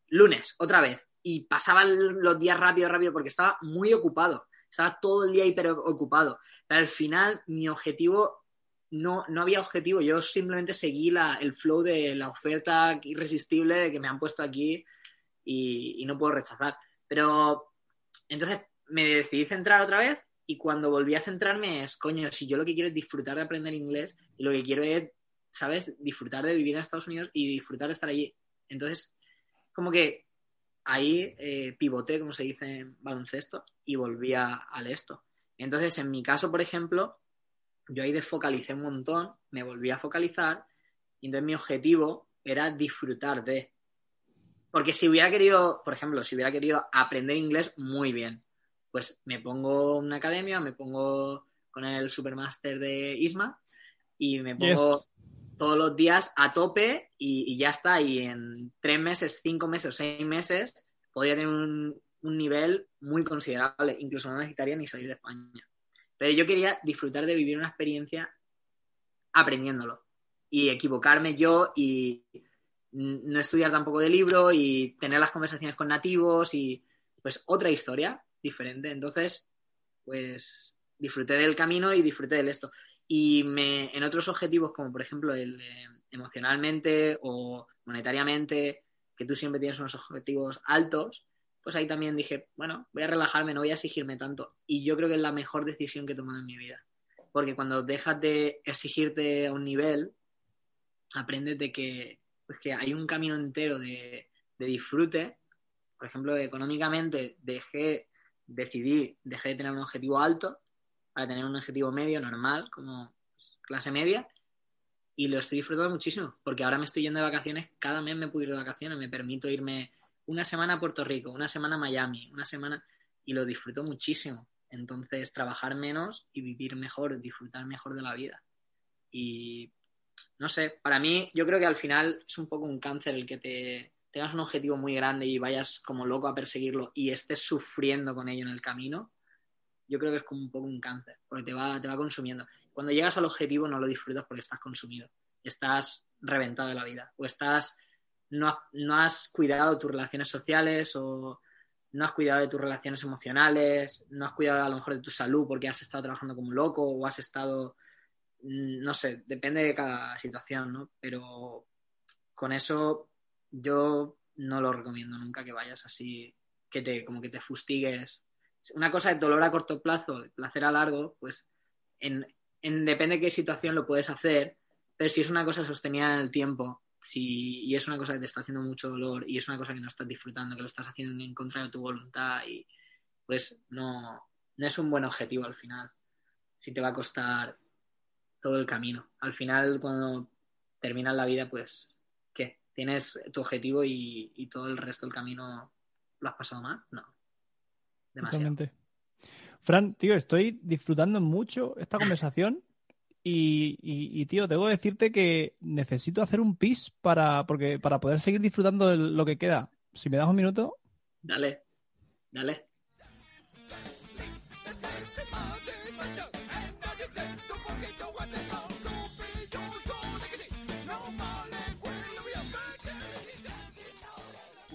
lunes, otra vez. Y pasaban los días rápido, rápido, porque estaba muy ocupado. Estaba todo el día hiper ocupado. Pero al final, mi objetivo, no, no había objetivo. Yo simplemente seguí el flow de la oferta irresistible que me han puesto aquí y no puedo rechazar. Pero entonces me decidí centrar otra vez y cuando volví a centrarme es, coño, si yo lo que quiero es disfrutar de aprender inglés y lo que quiero es, ¿sabes? Disfrutar de vivir en Estados Unidos y disfrutar de estar allí. Entonces, como que ahí eh, pivoté, como se dice en baloncesto, y volví a, al esto. Entonces, en mi caso, por ejemplo, yo ahí desfocalicé un montón, me volví a focalizar y entonces mi objetivo era disfrutar de. Porque si hubiera querido, por ejemplo, si hubiera querido aprender inglés muy bien, pues me pongo una academia, me pongo con el Supermaster de Isma y me pongo Yes. todos los días a tope y, y ya está. Y en tres meses, cinco meses o seis meses podría tener un, un nivel muy considerable. Incluso no necesitaría ni salir de España. Pero yo quería disfrutar de vivir una experiencia aprendiéndolo y equivocarme yo y no estudiar tampoco de libro y tener las conversaciones con nativos y pues otra historia diferente. Entonces, pues disfruté del camino y disfruté del esto. Y me, en otros objetivos, como por ejemplo el emocionalmente o monetariamente, que tú siempre tienes unos objetivos altos, pues ahí también dije, bueno, voy a relajarme, no voy a exigirme tanto. Y yo creo que es la mejor decisión que he tomado en mi vida. Porque cuando dejas de exigirte a un nivel, aprendes de que, pues que hay un camino entero de, de disfrute. Por ejemplo, económicamente dejé, decidí, dejé de tener un objetivo alto para tener un objetivo medio, normal, como pues, clase media, y lo estoy disfrutando muchísimo, porque ahora me estoy yendo de vacaciones, cada mes me puedo ir de vacaciones, me permito irme una semana a Puerto Rico, una semana a Miami, una semana, y lo disfruto muchísimo. Entonces, trabajar menos y vivir mejor, disfrutar mejor de la vida. Y no sé, para mí, yo creo que al final es un poco un cáncer el que te tengas un objetivo muy grande y vayas como loco a perseguirlo y estés sufriendo con ello en el camino. Yo creo que es como un poco un cáncer, porque te va, te va consumiendo. Cuando llegas al objetivo no lo disfrutas porque estás consumido, estás reventado de la vida o estás no, no has cuidado tus relaciones sociales o no has cuidado de tus relaciones emocionales, no has cuidado a lo mejor de tu salud porque has estado trabajando como loco o has estado, no sé, depende de cada situación, ¿no? Pero con eso yo no lo recomiendo nunca que vayas así, que te, como que te fustigues. Una cosa de dolor a corto plazo, placer a largo, pues en depende de qué situación lo puedes hacer, pero si es una cosa sostenida en el tiempo, si, y es una cosa que te está haciendo mucho dolor y es una cosa que no estás disfrutando, que lo estás haciendo en contra de tu voluntad y pues no, no es un buen objetivo al final. Si te va a costar todo el camino. Al final, cuando terminas la vida, pues, ¿qué? ¿Tienes tu objetivo y, y todo el resto del camino lo has pasado mal? No. Demasiado. Totalmente. Fran, tío, estoy disfrutando mucho esta conversación y, y- y, tío, tengo que decirte que necesito hacer un pis para, porque, para poder seguir disfrutando de lo que queda. Si me das un minuto. Dale, dale.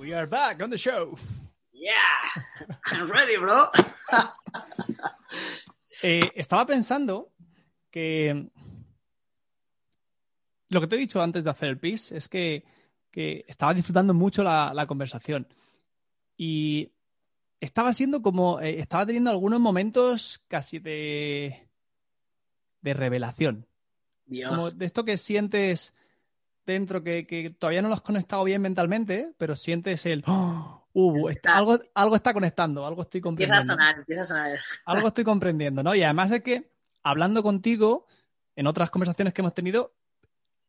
We are back on the show. Yeah, I'm ready, bro. Eh, estaba pensando que lo que te he dicho antes de hacer el pis es que, que estaba disfrutando mucho la, la conversación y estaba siendo como, eh, estaba teniendo algunos momentos casi de, de revelación, Dios. como de esto que sientes dentro que, que todavía no lo has conectado bien mentalmente, pero sientes el, "Oh, uh, está- algo, algo está conectando, algo estoy Empieza a comprendiendo sonar, empieza a sonar. algo estoy comprendiendo, ¿no? Y además es que hablando contigo, en otras conversaciones que hemos tenido,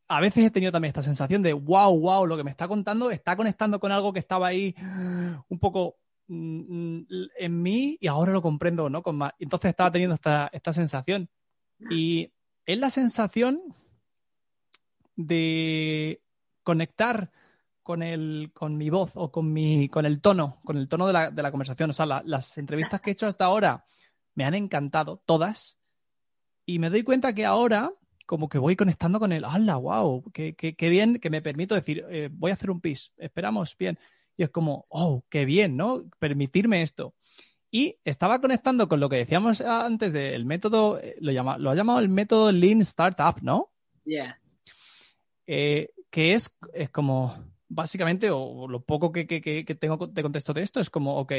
a veces he tenido también esta sensación de wow, wow, lo que me está contando está conectando con algo que estaba ahí un poco mm, en mí y ahora lo comprendo, ¿no? Con más. Entonces estaba teniendo esta, esta sensación. Y es la sensación de conectar con, el, con mi voz o con, mi, con el tono, con el tono de la, de la conversación. O sea, la- las entrevistas que he hecho hasta ahora me han encantado, todas. Y me doy cuenta que ahora como que voy conectando con el, ¡hala, wow! Qué, qué- bien que me permito decir, eh, voy a hacer un pis, esperamos, bien. Y es como, oh, qué bien, ¿no? Permitirme esto. Y estaba conectando con lo que decíamos antes del método, eh, lo, llama, lo ha llamado el método Lean Startup, ¿no? Eh, que es, es como, básicamente, o lo poco que, que- que- tengo de contexto de esto, es como, ok,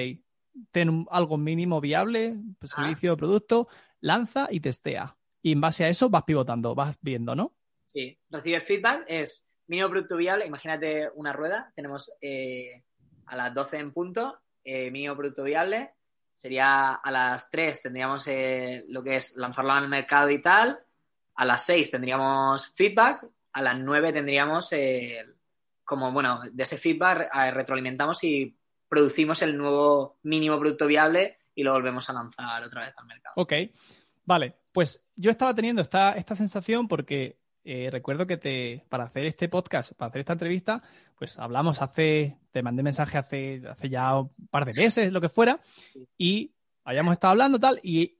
ten algo mínimo viable, pues, Ah. servicio o producto, lanza y testea. Y en base a eso vas pivotando, vas viendo, ¿no? Sí, recibir feedback es mínimo producto viable. Imagínate una rueda. Tenemos eh, a las 12 en punto, eh, mínimo producto viable. Sería a las 3 tendríamos eh, lo que es lanzarlo al mercado y tal. A las 6 tendríamos feedback. A las 9 tendríamos como, bueno, de ese feedback eh, retroalimentamos y producimos el nuevo mínimo producto viable y lo volvemos a lanzar otra vez al mercado. Ok, vale. Pues yo estaba teniendo esta, esta sensación porque eh, recuerdo que te, para hacer este podcast, para hacer esta entrevista, pues hablamos hace, te mandé mensaje hace, hace ya un par de meses, lo que fuera, y habíamos estado hablando tal, y,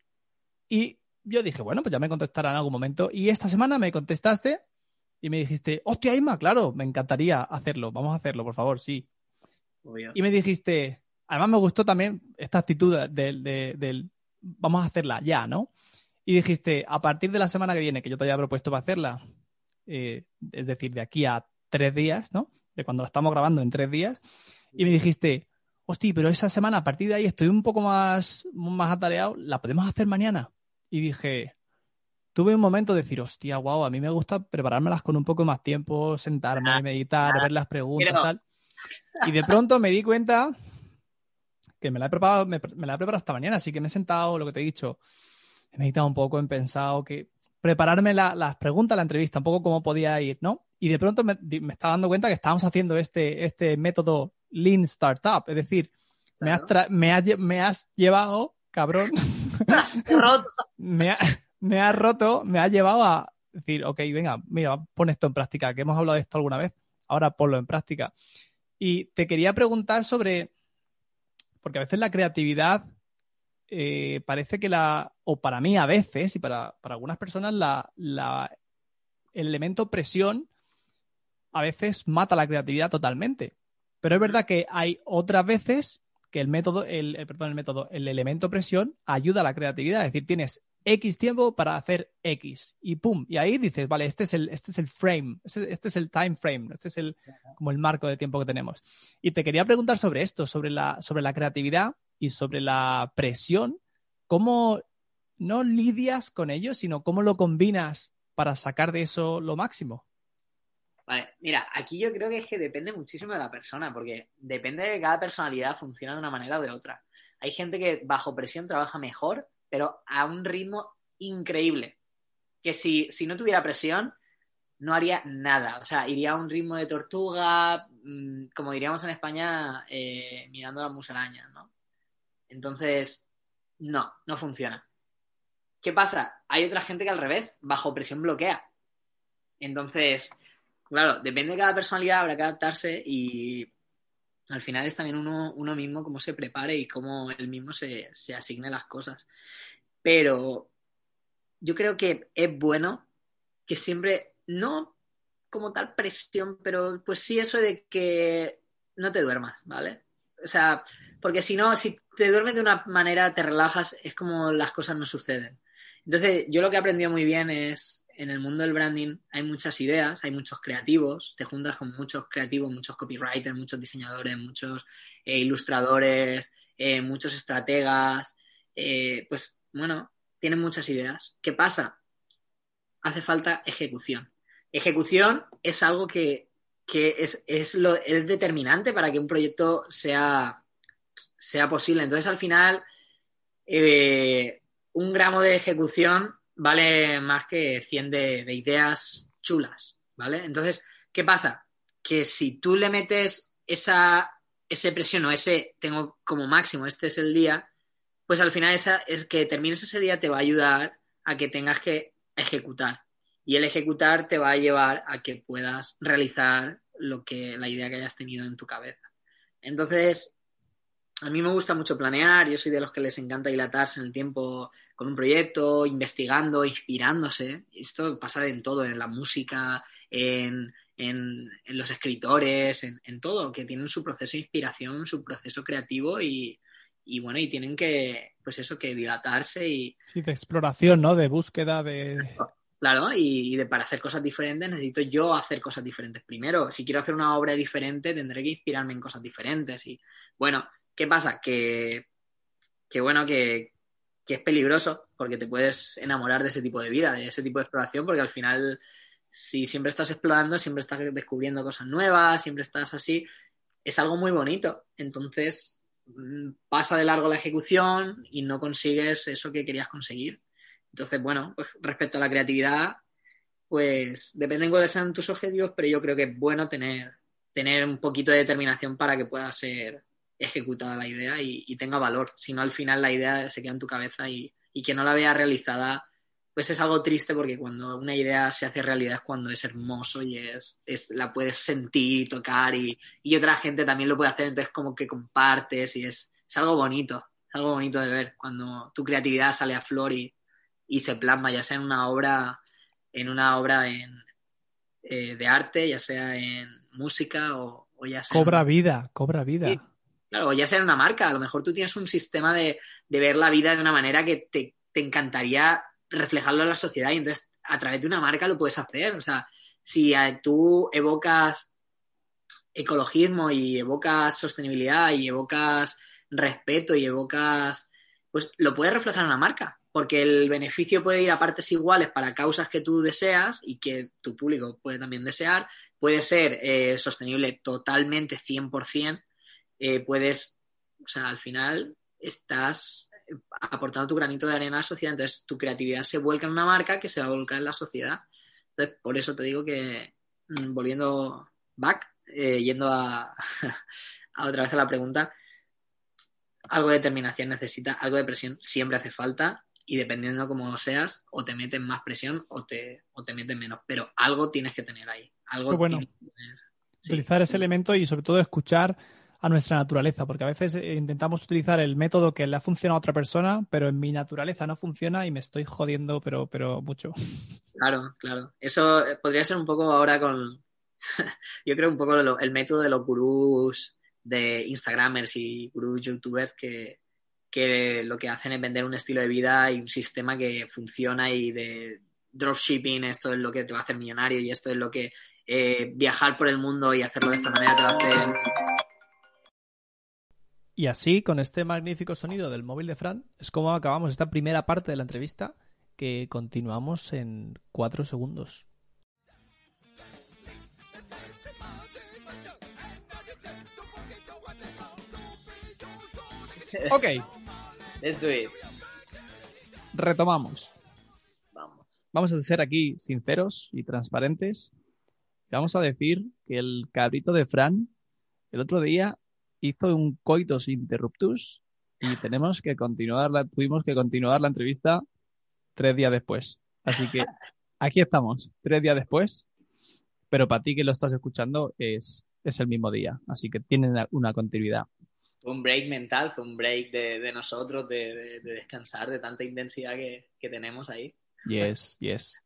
y yo dije, bueno, pues ya me contestará en algún momento. Y esta semana me contestaste y me dijiste, hostia, Isma, claro, me encantaría hacerlo, vamos a hacerlo, por favor, sí. Obvio. Y me dijiste, además me gustó también esta actitud del, de- del vamos a hacerla ya, ¿no? Y dijiste, a partir de la semana que viene, que yo te había propuesto para hacerla, eh, es decir, de aquí a tres días, ¿no? De cuando la estamos grabando en tres días, y me dijiste, hostia, pero esa semana, a partir de ahí, estoy un poco más, más atareado, ¿la podemos hacer mañana? Y dije, tuve un momento de decir, hostia, wow, a mí me gusta preparármelas con un poco más tiempo, sentarme, Ah, meditar, ah, ver las preguntas, pero- tal. Y de pronto me di cuenta que me la he preparado, me, me la he preparado esta mañana, así que me he sentado, lo que te he dicho, he meditado un poco, he pensado que prepararme la- las preguntas, la entrevista, un poco cómo podía ir, ¿no? Y de pronto me, estaba dando cuenta que estábamos haciendo este, este método Lean Startup, es decir, me has, me has lle- me has llevado, cabrón, me, ha- me has roto, me has llevado a decir, ok, venga, mira, pon esto en práctica, que hemos hablado de esto alguna vez, ahora ponlo en práctica. Y te quería preguntar sobre, porque a veces la creatividad eh, parece que la, o para mí a veces, y para, para algunas personas, la, la- el elemento presión a veces mata la creatividad totalmente. Pero es verdad que hay otras veces que el método, el- perdón, el método, el elemento presión ayuda a la creatividad. Es decir, tienes X tiempo para hacer X y pum. Y ahí dices, vale, este es el, este es el frame, este, este es el time frame, este es el, como el marco de tiempo que tenemos. Y te quería preguntar sobre esto, sobre la, sobre la creatividad y sobre la presión. ¿Cómo no lidias con ello, sino cómo lo combinas para sacar de eso lo máximo? Vale, mira, aquí yo creo que es que depende muchísimo de la persona, porque depende de cada personalidad, funciona de una manera o de otra. Hay gente que bajo presión trabaja mejor, pero a un ritmo increíble. Que si, si no tuviera presión, no haría nada. O sea, iría a un ritmo de tortuga, mm, como diríamos en España, eh, mirando las musarañas, ¿no? Entonces, no, no funciona. ¿Qué pasa? Hay otra gente que al revés, bajo presión bloquea. Entonces, claro, depende de cada personalidad, habrá que adaptarse y al final es también uno, uno mismo cómo se prepare y cómo él mismo se, se asigne las cosas. Pero yo creo que es bueno que siempre, no como tal presión, pero pues sí eso de que no te duermas, ¿vale? O sea, porque si no, si te duermes de una manera, te relajas, es como las cosas no suceden. Entonces, yo lo que he aprendido muy bien es, en el mundo del branding hay muchas ideas, hay muchos creativos, te juntas con muchos creativos, muchos copywriters, muchos diseñadores, muchos eh, ilustradores, eh, muchos estrategas, eh, pues bueno, tienen muchas ideas. ¿Qué pasa? Hace falta ejecución. Ejecución es algo que, que es, es, lo, es determinante para que un proyecto sea, sea posible. Entonces, al final, un gramo de ejecución vale más que 100 de, de, ideas chulas, ¿vale? Entonces, ¿qué pasa? Que si tú le metes esa, ese presión o ese, tengo como máximo, este es el día, pues al final esa, es que termines ese día te va a ayudar a que tengas que ejecutar. Y el ejecutar te va a llevar a que puedas realizar lo que, la idea que hayas tenido en tu cabeza. Entonces, a mí me gusta mucho planear, yo soy de los que les encanta dilatarse en el tiempo con un proyecto, investigando, inspirándose. Esto pasa en todo, en la música, en, los escritores, en, todo, que tienen su proceso de inspiración, su proceso creativo y, bueno, y tienen que, pues eso, que dilatarse y... Sí, de exploración, ¿no? De búsqueda, de... Claro, y, de, para hacer cosas diferentes necesito yo hacer cosas diferentes primero. Si quiero hacer una obra diferente, tendré que inspirarme en cosas diferentes. Y bueno, ¿qué pasa? Que, que bueno, que, que es peligroso porque te puedes enamorar de ese tipo de vida, de ese tipo de exploración, porque al final, si siempre estás explorando, siempre estás descubriendo cosas nuevas, siempre estás así, es algo muy bonito. Entonces, mm, pasa de largo la ejecución y no consigues eso que querías conseguir. Entonces, bueno, pues respecto a la creatividad, pues depende de cuáles sean tus objetivos, pero yo creo que es bueno tener, tener un poquito de determinación para que pueda ser ejecutada la idea y, tenga valor. Si no, al final la idea se queda en tu cabeza y, que no la vea realizada, pues es algo triste porque cuando una idea se hace realidad es cuando es hermoso y es, la puedes sentir y tocar y, otra gente también lo puede hacer, entonces como que compartes y es, es algo bonito, es algo bonito de ver cuando tu creatividad sale a flor y, y se plasma, ya sea en una obra, en una obra en, eh, de arte, ya sea en música o, ya sea. Cobra vida, cobra vida. Claro, ya en una marca. A lo mejor tú tienes un sistema de, ver la vida de una manera que te, encantaría reflejarlo en la sociedad y entonces a través de una marca lo puedes hacer. O sea, si tú evocas ecologismo y evocas sostenibilidad y evocas respeto y evocas, pues lo puedes reflejar en una marca porque el beneficio puede ir a partes iguales para causas que tú deseas y que tu público puede también desear, puede ser eh, sostenible totalmente 100%, eh, puedes, o sea, al final estás aportando tu granito de arena a la sociedad, entonces tu creatividad se vuelca en una marca que se va a volcar en la sociedad. Entonces, por eso te digo que, mm, volviendo back, eh, yendo a, a otra vez a la pregunta, algo de determinación necesita, algo de presión siempre hace falta y dependiendo cómo seas, o te meten más presión o te, o te meten menos, pero algo tienes que tener ahí. Algo bueno. utilizar ese elemento y sobre todo escuchar a nuestra naturaleza, porque a veces eh, intentamos utilizar el método que le ha funcionado a otra persona, pero en mi naturaleza no funciona y me estoy jodiendo, pero, pero mucho. Claro, claro. Eso eh, podría ser un poco ahora con, yo creo un poco el método de los gurús de Instagramers y gurús youtubers que, que lo que hacen es vender un estilo de vida y un sistema que funciona y de dropshipping, esto es lo que te va a hacer millonario y esto es lo que eh, viajar por el mundo y hacerlo de esta manera te va a hacer... Y así, con este magnífico sonido del móvil de Fran, es como acabamos esta primera parte de la entrevista que continuamos en cuatro segundos. Ok, Retomamos. Vamos. Vamos a ser aquí sinceros y transparentes. Vamos a decir que el cabrito de Fran el otro día hizo un coitus interruptus y tenemos que continuar tuvimos que continuar la entrevista tres días después. Así que aquí estamos, tres días después, pero para ti que lo estás escuchando es, es el mismo día, así que tienen una continuidad fue un break mental, fue un break de, nosotros, de, descansar de tanta intensidad que, tenemos ahí. Yes, yes.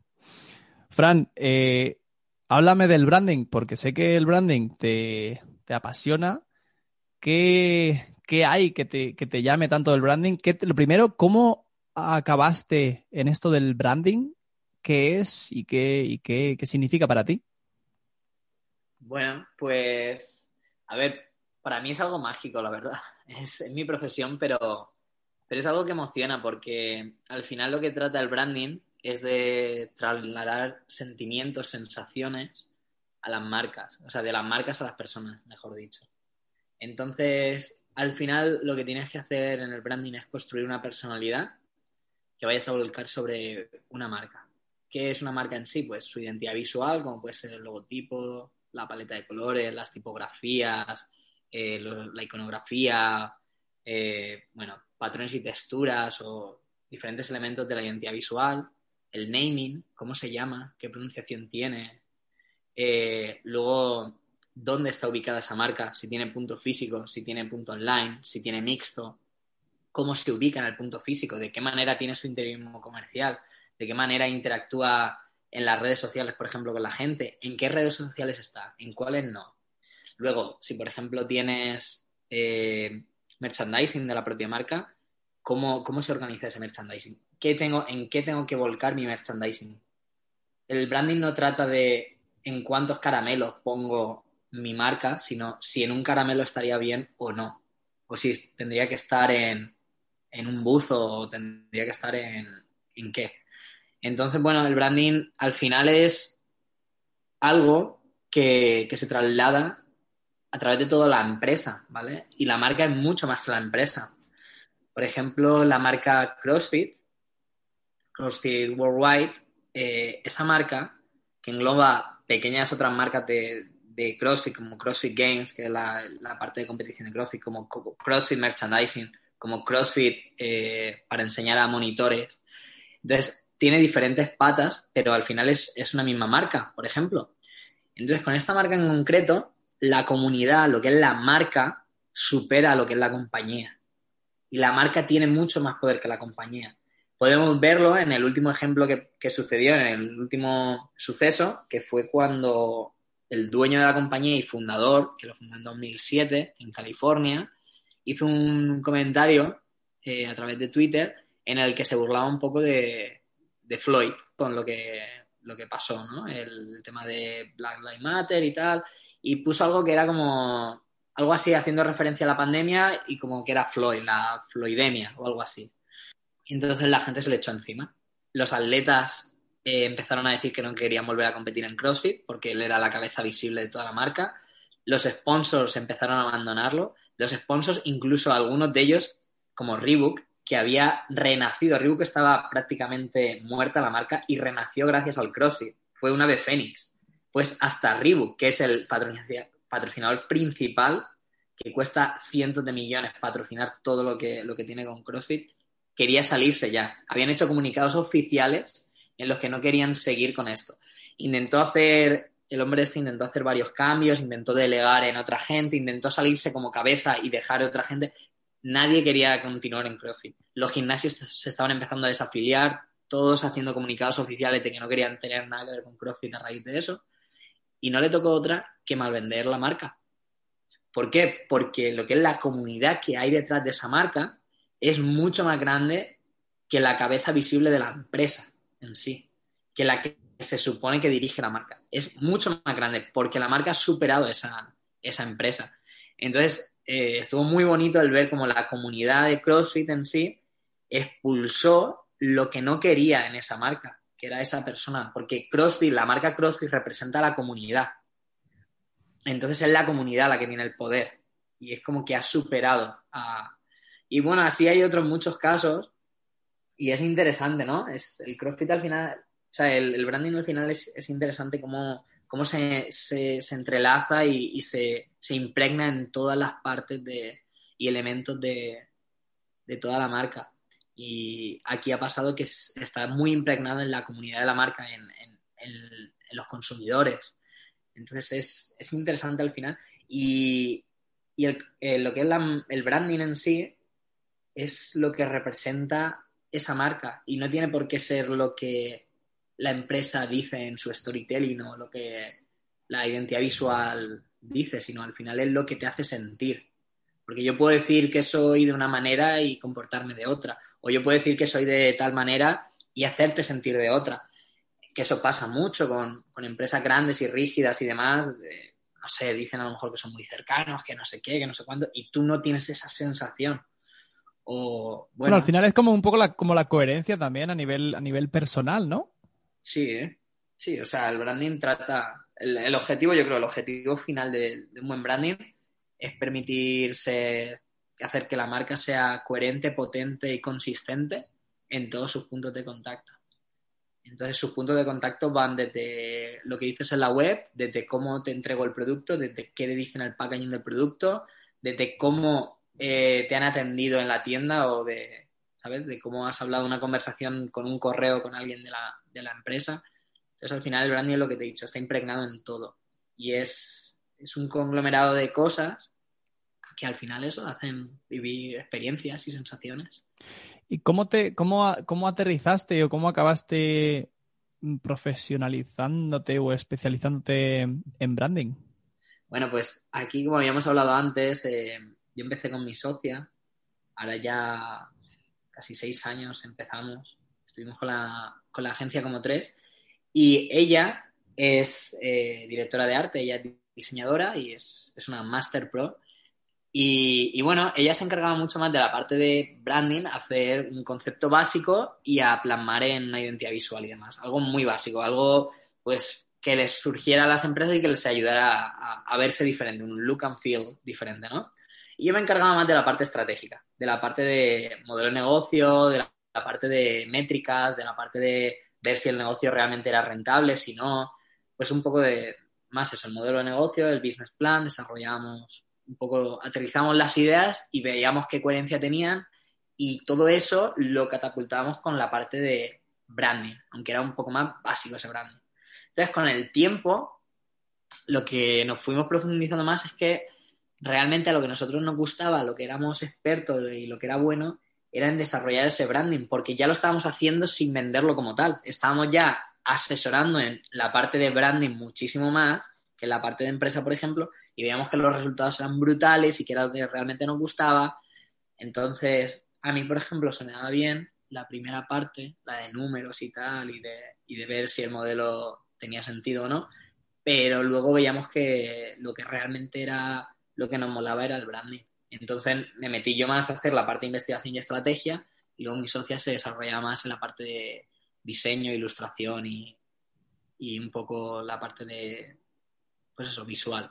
Fran, eh, háblame del branding, porque sé que el branding te, apasiona. ¿Qué, hay que te, llame tanto el branding? ¿Qué, lo primero, ¿cómo acabaste en esto del branding? ¿Qué es y qué, y qué, qué significa para ti? Bueno, pues, a ver, para mí es algo mágico, la verdad. Es, mi profesión, pero, pero es algo que emociona porque al final lo que trata el branding es de trasladar sentimientos, sensaciones a las marcas, o sea, de las marcas a las personas, mejor dicho. Entonces, al final lo que tienes que hacer en el branding es construir una personalidad que vayas a volcar sobre una marca. ¿Qué es una marca en sí? Pues su identidad visual, como puede ser el logotipo, la paleta de colores, las tipografías, eh, la iconografía, eh, bueno, patrones y texturas o diferentes elementos de la identidad visual. el naming, cómo se llama, qué pronunciación tiene, eh, luego dónde está ubicada esa marca, si tiene punto físico, si tiene punto online, si tiene mixto, cómo se ubica en el punto físico, de qué manera tiene su interiorismo comercial, de qué manera interactúa en las redes sociales, por ejemplo, con la gente, en qué redes sociales está, en cuáles no. Luego, si por ejemplo tienes eh, merchandising de la propia marca, ¿cómo, ¿cómo, se organiza ese merchandising? ¿Qué tengo, ¿En qué tengo que volcar mi merchandising? El branding no trata de en cuántos caramelos pongo mi marca, sino si en un caramelo estaría bien o no. O si tendría que estar en, en un buzo o tendría que estar en, en qué. Entonces, bueno, el branding al final es algo que, se traslada a través de toda la empresa, ¿vale? Y la marca es mucho más que la empresa. Por ejemplo, la marca CrossFit, CrossFit Worldwide, eh, esa marca que engloba pequeñas otras marcas de, CrossFit, como CrossFit Games, que es la, parte de competición de CrossFit, como CrossFit Merchandising, como CrossFit eh, para enseñar a monitores. Entonces, tiene diferentes patas, pero al final es, una misma marca, por ejemplo. Entonces, con esta marca en concreto, la comunidad, lo que es la marca, supera lo que es la compañía. Y la marca tiene mucho más poder que la compañía. Podemos verlo en el último ejemplo que, que sucedió, en el último suceso, que fue cuando el dueño de la compañía y fundador, que lo fundó en 2007 en California, hizo un comentario eh, a través de Twitter en el que se burlaba un poco de, de Floyd con lo que, lo que pasó, ¿no? El, tema de Black Lives Matter y tal, y puso algo que era como algo así haciendo referencia a la pandemia y como que era Floyd, la floidemia o algo así. Y entonces la gente se le echó encima. Los atletas eh, empezaron a decir que no querían volver a competir en CrossFit porque él era la cabeza visible de toda la marca. Los sponsors empezaron a abandonarlo. Los sponsors, incluso algunos de ellos, como Reebok, que había renacido. Reebok estaba prácticamente muerta la marca y renació gracias al CrossFit. Fue una de Fénix. Pues hasta Reebok, que es el patrocinador principal, que cuesta cientos de millones patrocinar todo lo que, lo que tiene con CrossFit, quería salirse ya. Habían hecho comunicados oficiales en los que no querían seguir con esto. Intentó hacer, el hombre este intentó hacer varios cambios, intentó delegar en otra gente, intentó salirse como cabeza y dejar a otra gente, nadie quería continuar en CrossFit. Los gimnasios se estaban empezando a desafiliar, todos haciendo comunicados oficiales de que no querían tener nada que ver con CrossFit a raíz de eso. Y no le tocó otra que malvender la marca. ¿Por qué? Porque lo que es la comunidad que hay detrás de esa marca es mucho más grande que la cabeza visible de la empresa en sí, que la que se supone que dirige la marca. Es mucho más grande porque la marca ha superado esa, esa empresa. Entonces, eh, estuvo muy bonito el ver cómo la comunidad de CrossFit en sí expulsó lo que no quería en esa marca, que era esa persona, porque CrossFit, la marca CrossFit representa a la comunidad. Entonces es la comunidad la que tiene el poder y es como que ha superado a... Y bueno, así hay otros muchos casos y es interesante, ¿no? Es, el CrossFit al final, o sea, el, branding al final es, es interesante como cómo se, entrelaza y, se, impregna en todas las partes de, y elementos de, toda la marca. Y aquí ha pasado que está muy impregnado en la comunidad de la marca, en, los consumidores. Entonces es, interesante al final. Y, eh, lo que es el branding en sí es lo que representa esa marca y no tiene por qué ser lo que la empresa dice en su storytelling o lo que la identidad visual dice, sino al final es lo que te hace sentir. Porque yo puedo decir que soy de una manera y comportarme de otra, o yo puedo decir que soy de tal manera y hacerte sentir de otra. Que eso pasa mucho con, empresas grandes y rígidas y demás. no sé, dicen a lo mejor que son muy cercanos, que no sé qué, que no sé cuándo, y tú no tienes esa sensación. O, bueno, al final es como un poco la, como la coherencia también a nivel, a nivel personal, ¿no? Sí, ¿eh? sí, o sea, el branding trata, el, objetivo, yo creo, el objetivo final de, un buen branding es permitirse hacer que la marca sea coherente, potente y consistente en todos sus puntos de contacto. Entonces, sus puntos de contacto van desde lo que dices en la web, desde cómo te entrego el producto, desde qué te dicen el packaging del producto, desde cómo eh, te han atendido en la tienda o de, ¿sabes? De cómo has hablado una conversación con un correo con alguien de la, de la empresa. Entonces, al final, el branding es lo que te he dicho, está impregnado en todo. Y es, es un conglomerado de cosas que al final eso hacen vivir experiencias y sensaciones. ¿Y cómo, te, cómo, cómo aterrizaste o cómo acabaste profesionalizándote o especializándote en branding? Bueno, pues aquí, como habíamos hablado antes, eh, yo empecé con mi socia, ahora ya casi seis años empezamos, estuvimos con la, con la agencia como tres, y ella es eh, directora de arte, ella es diseñadora y es, es una Master Pro. Y, bueno, ella se encargaba mucho más de la parte de branding, hacer un concepto básico y a plasmar en una identidad visual y demás. Algo muy básico, algo pues que les surgiera a las empresas y que les ayudara a, verse diferente, un look and feel diferente, ¿no? Y yo me encargaba más de la parte estratégica, de la parte de modelo de negocio, de la, parte de métricas, de la parte de ver si el negocio realmente era rentable, si no, pues un poco de más eso, el modelo de negocio, el business plan, desarrollamos un poco, aterrizamos las ideas y veíamos qué coherencia tenían y todo eso lo catapultábamos con la parte de branding, aunque era un poco más básico ese branding. Entonces, con el tiempo, lo que nos fuimos profundizando más es que realmente a lo que nosotros nos gustaba, lo que éramos expertos y lo que era bueno, era en desarrollar ese branding, porque ya lo estábamos haciendo sin venderlo como tal. Estábamos ya asesorando en la parte de branding muchísimo más que en la parte de empresa, por ejemplo, y veíamos que los resultados eran brutales y que era lo que realmente nos gustaba. Entonces, a mí, por ejemplo, se me daba bien la primera parte, la de números y tal, y de, y de ver si el modelo tenía sentido o no, pero luego veíamos que lo que realmente era lo que nos molaba era el branding. Entonces me metí yo más a hacer la parte de investigación y estrategia y luego mi socia se desarrollaba más en la parte de diseño, ilustración y, un poco la parte de, pues eso, visual.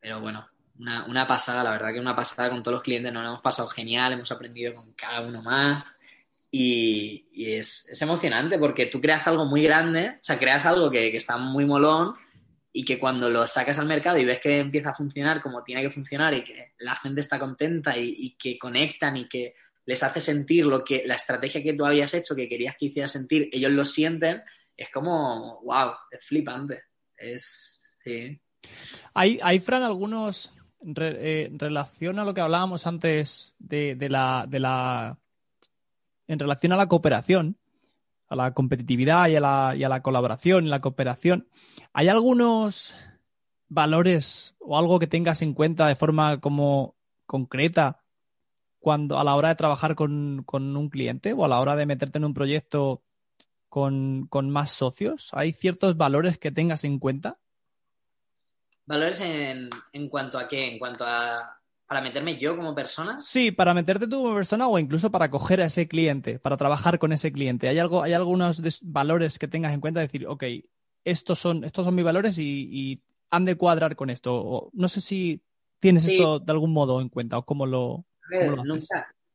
Pero bueno, una, pasada, la verdad que una pasada con todos los clientes, nos hemos pasado genial, hemos aprendido con cada uno más y, es, emocionante porque tú creas algo muy grande, o sea, creas algo que, que está muy molón y que cuando lo sacas al mercado y ves que empieza a funcionar como tiene que funcionar y que la gente está contenta y, que conectan y que les hace sentir lo que la estrategia que tú habías hecho, que querías que hiciera sentir, ellos lo sienten, es como, wow, es flipante. Es, sí. Hay, hay Fran, algunos, eh, en relación a lo que hablábamos antes de, la, de la, en relación a la cooperación, a la competitividad y a la, y a la colaboración y la cooperación. ¿Hay algunos valores o algo que tengas en cuenta de forma como concreta cuando a la hora de trabajar con, un cliente o a la hora de meterte en un proyecto con, con, más socios? ¿Hay ciertos valores que tengas en cuenta? ¿Valores en, en cuanto a qué? En cuanto a ¿Para meterme yo como persona? Sí, para meterte tú como persona o incluso para coger a ese cliente, para trabajar con ese cliente. ¿Hay, algo, hay algunos valores que tengas en cuenta? Decir, ok, estos son, estos son mis valores y, han de cuadrar con esto. no sé si tienes esto de algún modo en cuenta o cómo lo.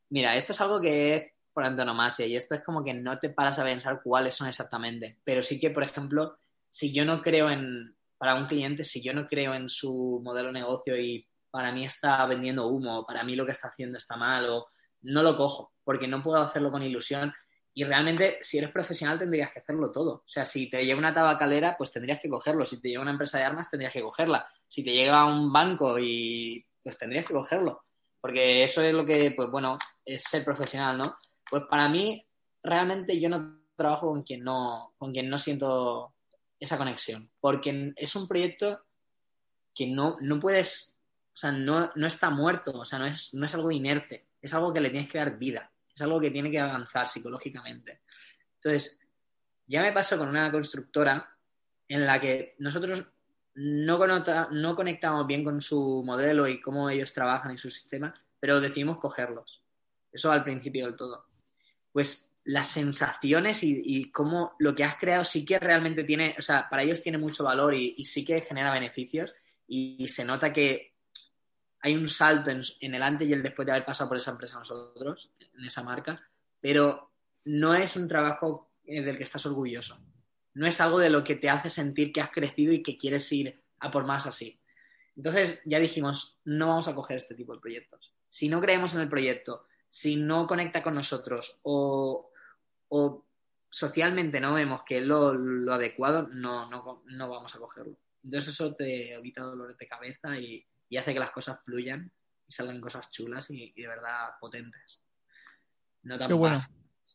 Mira, esto es algo que es por antonomasia y esto es como que no te paras a pensar cuáles son exactamente. Pero sí que, por ejemplo, si yo no creo en, para un cliente, si yo no creo en su modelo de negocio y para mí está vendiendo humo, para mí lo que está haciendo está mal, o no lo cojo, porque no puedo hacerlo con ilusión. Y realmente, si eres profesional, tendrías que hacerlo todo. O sea, si te llega una tabacalera, pues tendrías que cogerlo. Si te llega una empresa de armas, tendrías que cogerla. Si te llega un banco y pues tendrías que cogerlo. Porque eso es lo que, pues bueno, es ser profesional, ¿no? Pues para mí, realmente yo no trabajo con quien no, con quien no siento esa conexión. Porque es un proyecto que no, no puedes o sea, no, está muerto, o sea, no es, no es algo inerte, es algo que le tienes que dar vida, es algo que tiene que avanzar psicológicamente. Entonces, ya me pasó con una constructora en la que nosotros no, no conectamos bien con su modelo y cómo ellos trabajan y su sistema, pero decidimos cogerlos. Eso al principio del todo. Pues las sensaciones y, cómo lo que has creado sí que realmente tiene, o sea, para ellos tiene mucho valor y, sí que genera beneficios y, se nota que hay un salto en, el antes y el después de haber pasado por esa empresa nosotros, en esa marca, pero no es un trabajo eh, del que estás orgulloso. No es algo de lo que te hace sentir que has crecido y que quieres ir a por más así. Entonces ya dijimos, no vamos a coger este tipo de proyectos. Si no creemos en el proyecto, si no conecta con nosotros o, socialmente no vemos que es lo, adecuado, no, no, vamos a cogerlo. Entonces eso te evita dolores de cabeza y, hace que las cosas fluyan y salgan cosas chulas y, de verdad potentes. No tan Qué bueno.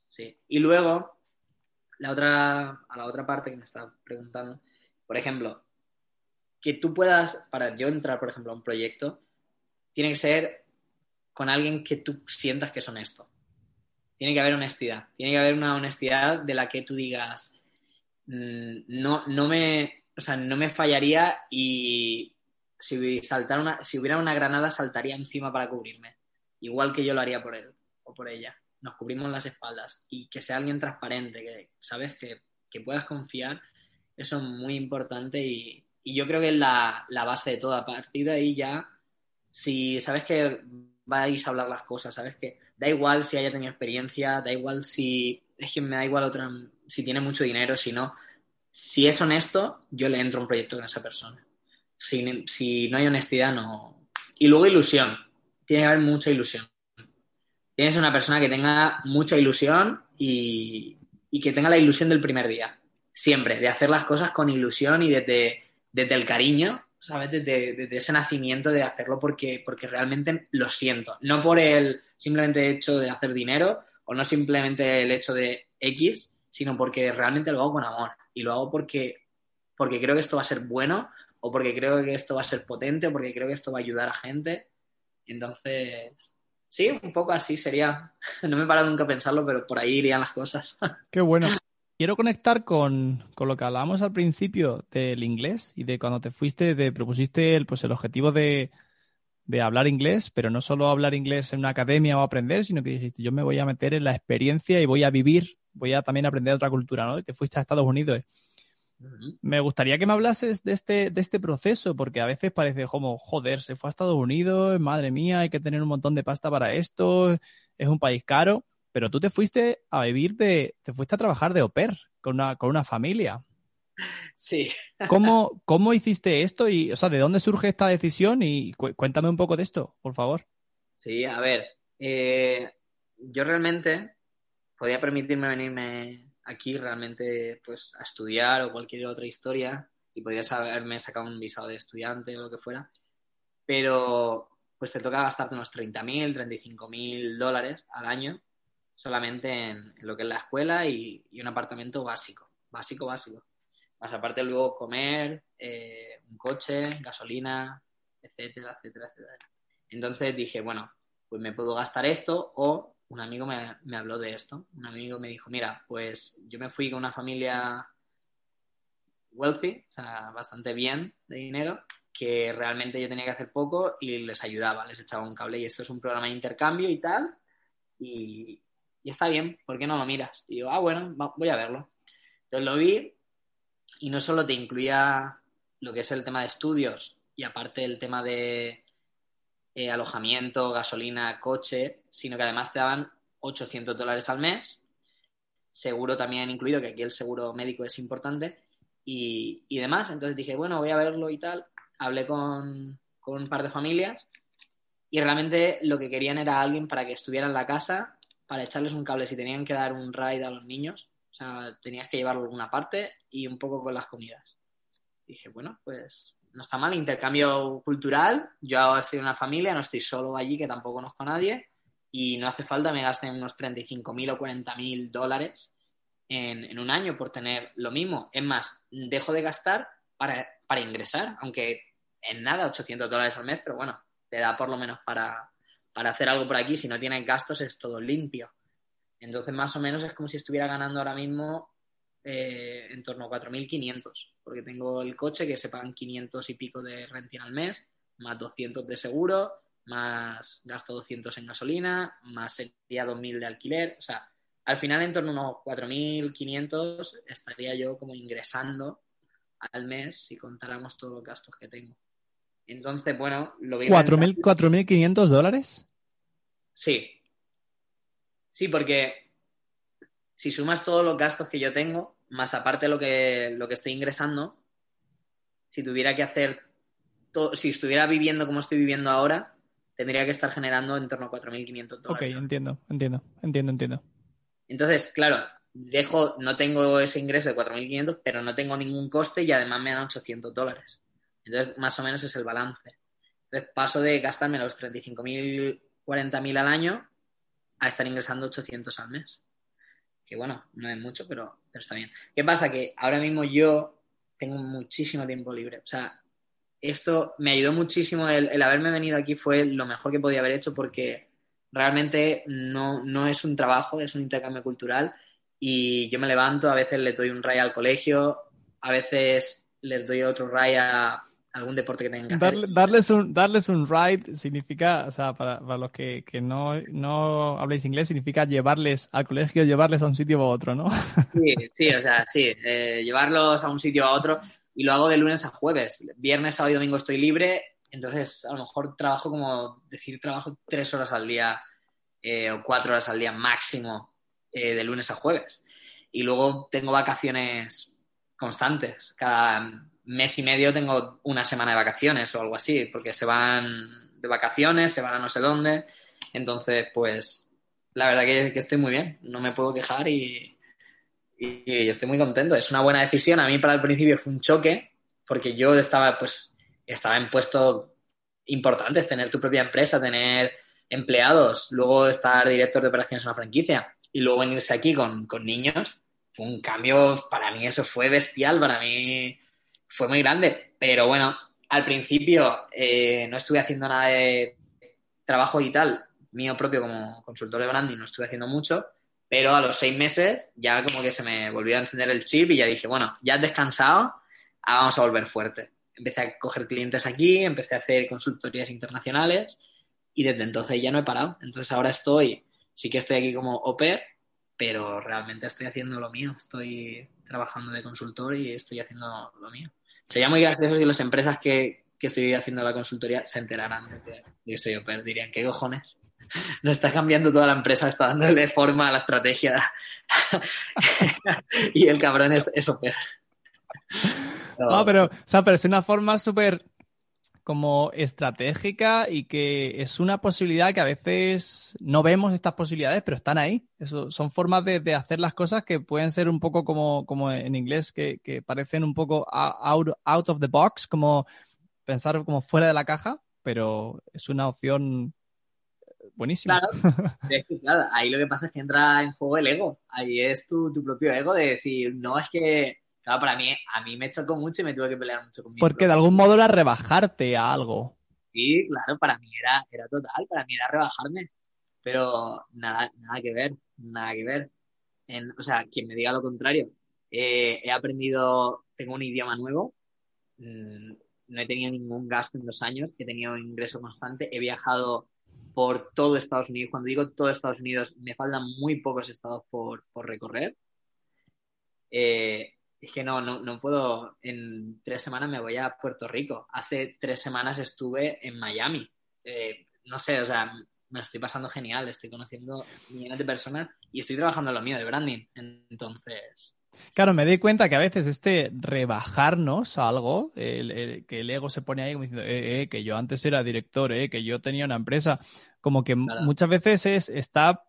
Sí. Y luego, la otra, a la otra parte que me está preguntando, por ejemplo, que tú puedas, para yo entrar, por ejemplo, a un proyecto, tiene que ser con alguien que tú sientas que es honesto. Tiene que haber honestidad. Tiene que haber una honestidad de la que tú digas, mm, no, no, me, o sea, no me fallaría y si, una, si hubiera una granada saltaría encima para cubrirme. Igual que yo lo haría por él o por ella. Nos cubrimos las espaldas y que sea alguien transparente, que sabes que, que puedas confiar, eso es muy importante y, y yo creo que es la, base de todo. A partir de ahí ya, si sabes que vais a hablar las cosas, sabes que da igual si haya tenido experiencia, da igual si, es que me da igual otra, si tiene mucho dinero, si no, si es honesto, yo le entro a un proyecto con esa persona. Si, no hay honestidad, no. Y luego ilusión. Tiene que haber mucha ilusión. Tienes una persona que tenga mucha ilusión y, y que tenga la ilusión del primer día. Siempre, de hacer las cosas con ilusión y desde desde el cariño, ¿sabes? Desde, ese nacimiento de hacerlo porque, porque realmente lo siento. No por el simplemente hecho de hacer dinero o no simplemente el hecho de X, sino porque realmente lo hago con amor. Y lo hago porque, porque creo que esto va a ser bueno o porque creo que esto va a ser potente o porque creo que esto va a ayudar a gente. Entonces, sí, un poco así sería. No me he parado nunca a pensarlo, pero por ahí irían las cosas. Qué bueno. Quiero conectar con, lo que hablábamos al principio del inglés y de cuando te fuiste, te propusiste el, pues el objetivo de, hablar inglés, pero no solo hablar inglés en una academia o aprender, sino que dijiste, yo me voy a meter en la experiencia y voy a vivir, voy a también aprender otra cultura, ¿no? Y te fuiste a Estados Unidos. Me gustaría que me hablases de este, de este proceso, porque a veces parece como, joder, se fue a Estados Unidos, madre mía, hay que tener un montón de pasta para esto, es un país caro pero tú te fuiste a vivir de, te fuiste a trabajar de au pair con una, con una familia. Sí. ¿Cómo, ¿Cómo hiciste esto? Y, o sea, ¿de dónde surge esta decisión? Y cuéntame un poco de esto, por favor. Sí, a ver, eh, yo realmente podía permitirme venirme aquí realmente pues a estudiar o cualquier otra historia y podía haberme sacado un visado de estudiante o lo que fuera, pero pues te toca gastarte unos 30.000, 35.000 dólares al año solamente en, lo que es la escuela y, un apartamento básico, básico, básico. Más aparte luego comer, eh, un coche, gasolina, etcétera, etcétera, etcétera. Entonces dije, bueno, pues me puedo gastar esto o un amigo me, me habló de esto. Un amigo me dijo, mira, pues yo me fui con una familia wealthy, o sea, bastante bien de dinero, que realmente yo tenía que hacer poco y les ayudaba, les echaba un cable y esto es un programa de intercambio y tal. Y, y está bien, ¿por qué no lo miras? Y digo, ah, bueno, voy a verlo. Entonces lo vi y no solo te incluía lo que es el tema de estudios y aparte el tema de eh, alojamiento, gasolina, coche, sino que además te daban 800 dólares al mes, seguro también incluido, que aquí el seguro médico es importante, y, y demás. Entonces dije, bueno, voy a verlo y tal. Hablé con, con un par de familias y realmente lo que querían era alguien para que estuviera en la casa para echarles un cable si tenían que dar un ride a los niños. O sea, tenías que llevarlo a alguna parte y un poco con las comidas. dije, bueno, pues no está mal, intercambio cultural. Yo estoy en una familia, no estoy solo allí, que tampoco conozco a nadie. Y no hace falta me gasten unos 35.000 o 40.000 dólares en, en, un año por tener lo mismo. Es más, dejo de gastar para, para ingresar, aunque en nada, 800 dólares al mes, pero bueno, te da por lo menos para, para hacer algo por aquí, si no tienes gastos, es todo limpio. Entonces, más o menos es como si estuviera ganando ahora mismo eh, en torno a 4.500, porque tengo el coche que se pagan 500 y pico de renting al mes, más 200 de seguro, más gasto 200 en gasolina, más sería 2.000 de alquiler. O sea, al final en torno a unos 4.500 estaría yo como ingresando al mes si contáramos todos los gastos que tengo. Entonces, bueno, lo veo. ¿4.500 dólares? Sí. Sí, porque si sumas todos los gastos que yo tengo, más aparte lo que, lo que estoy ingresando, si tuviera que hacer, todo, si estuviera viviendo como estoy viviendo ahora, tendría que estar generando en torno a 4.500 dólares. Ok, entiendo, entiendo, entiendo, entiendo. Entonces, claro, dejo, no tengo ese ingreso de 4.500, pero no tengo ningún coste y además me dan 800 dólares. Entonces, más o menos es el balance. Entonces, paso de gastarme los 35.000, 40.000 al año a estar ingresando 800 al mes. Que bueno, no es mucho, pero, está bien. ¿Qué pasa? Que ahora mismo yo tengo muchísimo tiempo libre. O sea, esto me ayudó muchísimo. El, haberme venido aquí fue lo mejor que podía haber hecho porque realmente no, no es un trabajo, es un intercambio cultural y yo me levanto, a veces le doy un ray al colegio, a veces les doy otro ray a algún deporte que tengan que hacer. darles, un, darles un ride significa, o sea, para, los que, no, no habléis inglés, significa llevarles al colegio, llevarles a un sitio u otro, ¿no? Sí, sí, o sea, sí, eh, llevarlos a un sitio a otro y lo hago de lunes a jueves. Viernes, sábado y domingo estoy libre, entonces a lo mejor trabajo como, decir, trabajo tres horas al día eh, o cuatro horas al día máximo eh, de lunes a jueves. Y luego tengo vacaciones constantes. Cada mes y medio tengo una semana de vacaciones o algo así, porque se van de vacaciones, se van a no sé dónde. Entonces, pues, la verdad que, estoy muy bien, no me puedo quejar y, y, estoy muy contento. Es una buena decisión. A mí para el principio fue un choque, porque yo estaba, pues, estaba en puestos importantes, tener tu propia empresa, tener empleados, luego estar director de operaciones en una franquicia y luego venirse aquí con, niños, fue un cambio, para mí eso fue bestial, para mí fue muy grande. Pero bueno, al principio eh, no estuve haciendo nada de trabajo digital mío propio como consultor de branding, no estuve haciendo mucho, pero a los seis meses ya como que se me volvió a encender el chip y ya dije, bueno, ya has descansado, ahora vamos a volver fuerte. Empecé a coger clientes aquí, empecé a hacer consultorías internacionales y desde entonces ya no he parado. Entonces ahora estoy sí que estoy aquí como au pero realmente estoy haciendo lo mío. Estoy trabajando de consultor y estoy haciendo lo mío. Sería muy gracioso si las empresas que, estoy haciendo la consultoría se enteraran de que soy au Dirían, ¿qué cojones? No está cambiando toda la empresa, está dándole forma a la estrategia. y el cabrón es, es No, pero, o sea, pero es una forma súper como estratégica y que es una posibilidad que a veces no vemos estas posibilidades, pero están ahí. Eso, son formas de, hacer las cosas que pueden ser un poco como, como en inglés, que, parecen un poco out, out of the box, como pensar como fuera de la caja, pero es una opción buenísima. Claro, es que, claro, ahí lo que pasa es que entra en juego el ego. Ahí es tu, tu propio ego de decir, no es que Claro, para mí, a mí me chocó mucho y me tuve que pelear mucho conmigo. Porque de algún modo era rebajarte a algo. Sí, claro, para mí era, era total, para mí era rebajarme. Pero nada, nada que ver, nada que ver. o sea, quien me diga lo contrario, eh, he aprendido, tengo un idioma nuevo, mm, no he tenido ningún gasto en dos años, he tenido un ingreso constante, he viajado por todo Estados Unidos. Cuando digo todo Estados Unidos, me faltan muy pocos estados por, por recorrer. Eh, es que no, no, no puedo, en tres semanas me voy a Puerto Rico. Hace tres semanas estuve en Miami. Eh, no sé, o sea, me lo estoy pasando genial, estoy conociendo millones de personas y estoy trabajando en lo mío de branding. Entonces. Claro, me doy cuenta que a veces este rebajarnos algo, que el ego se pone ahí como diciendo, eh, eh, que yo antes era director, eh, que yo tenía una empresa, como que muchas veces es, está,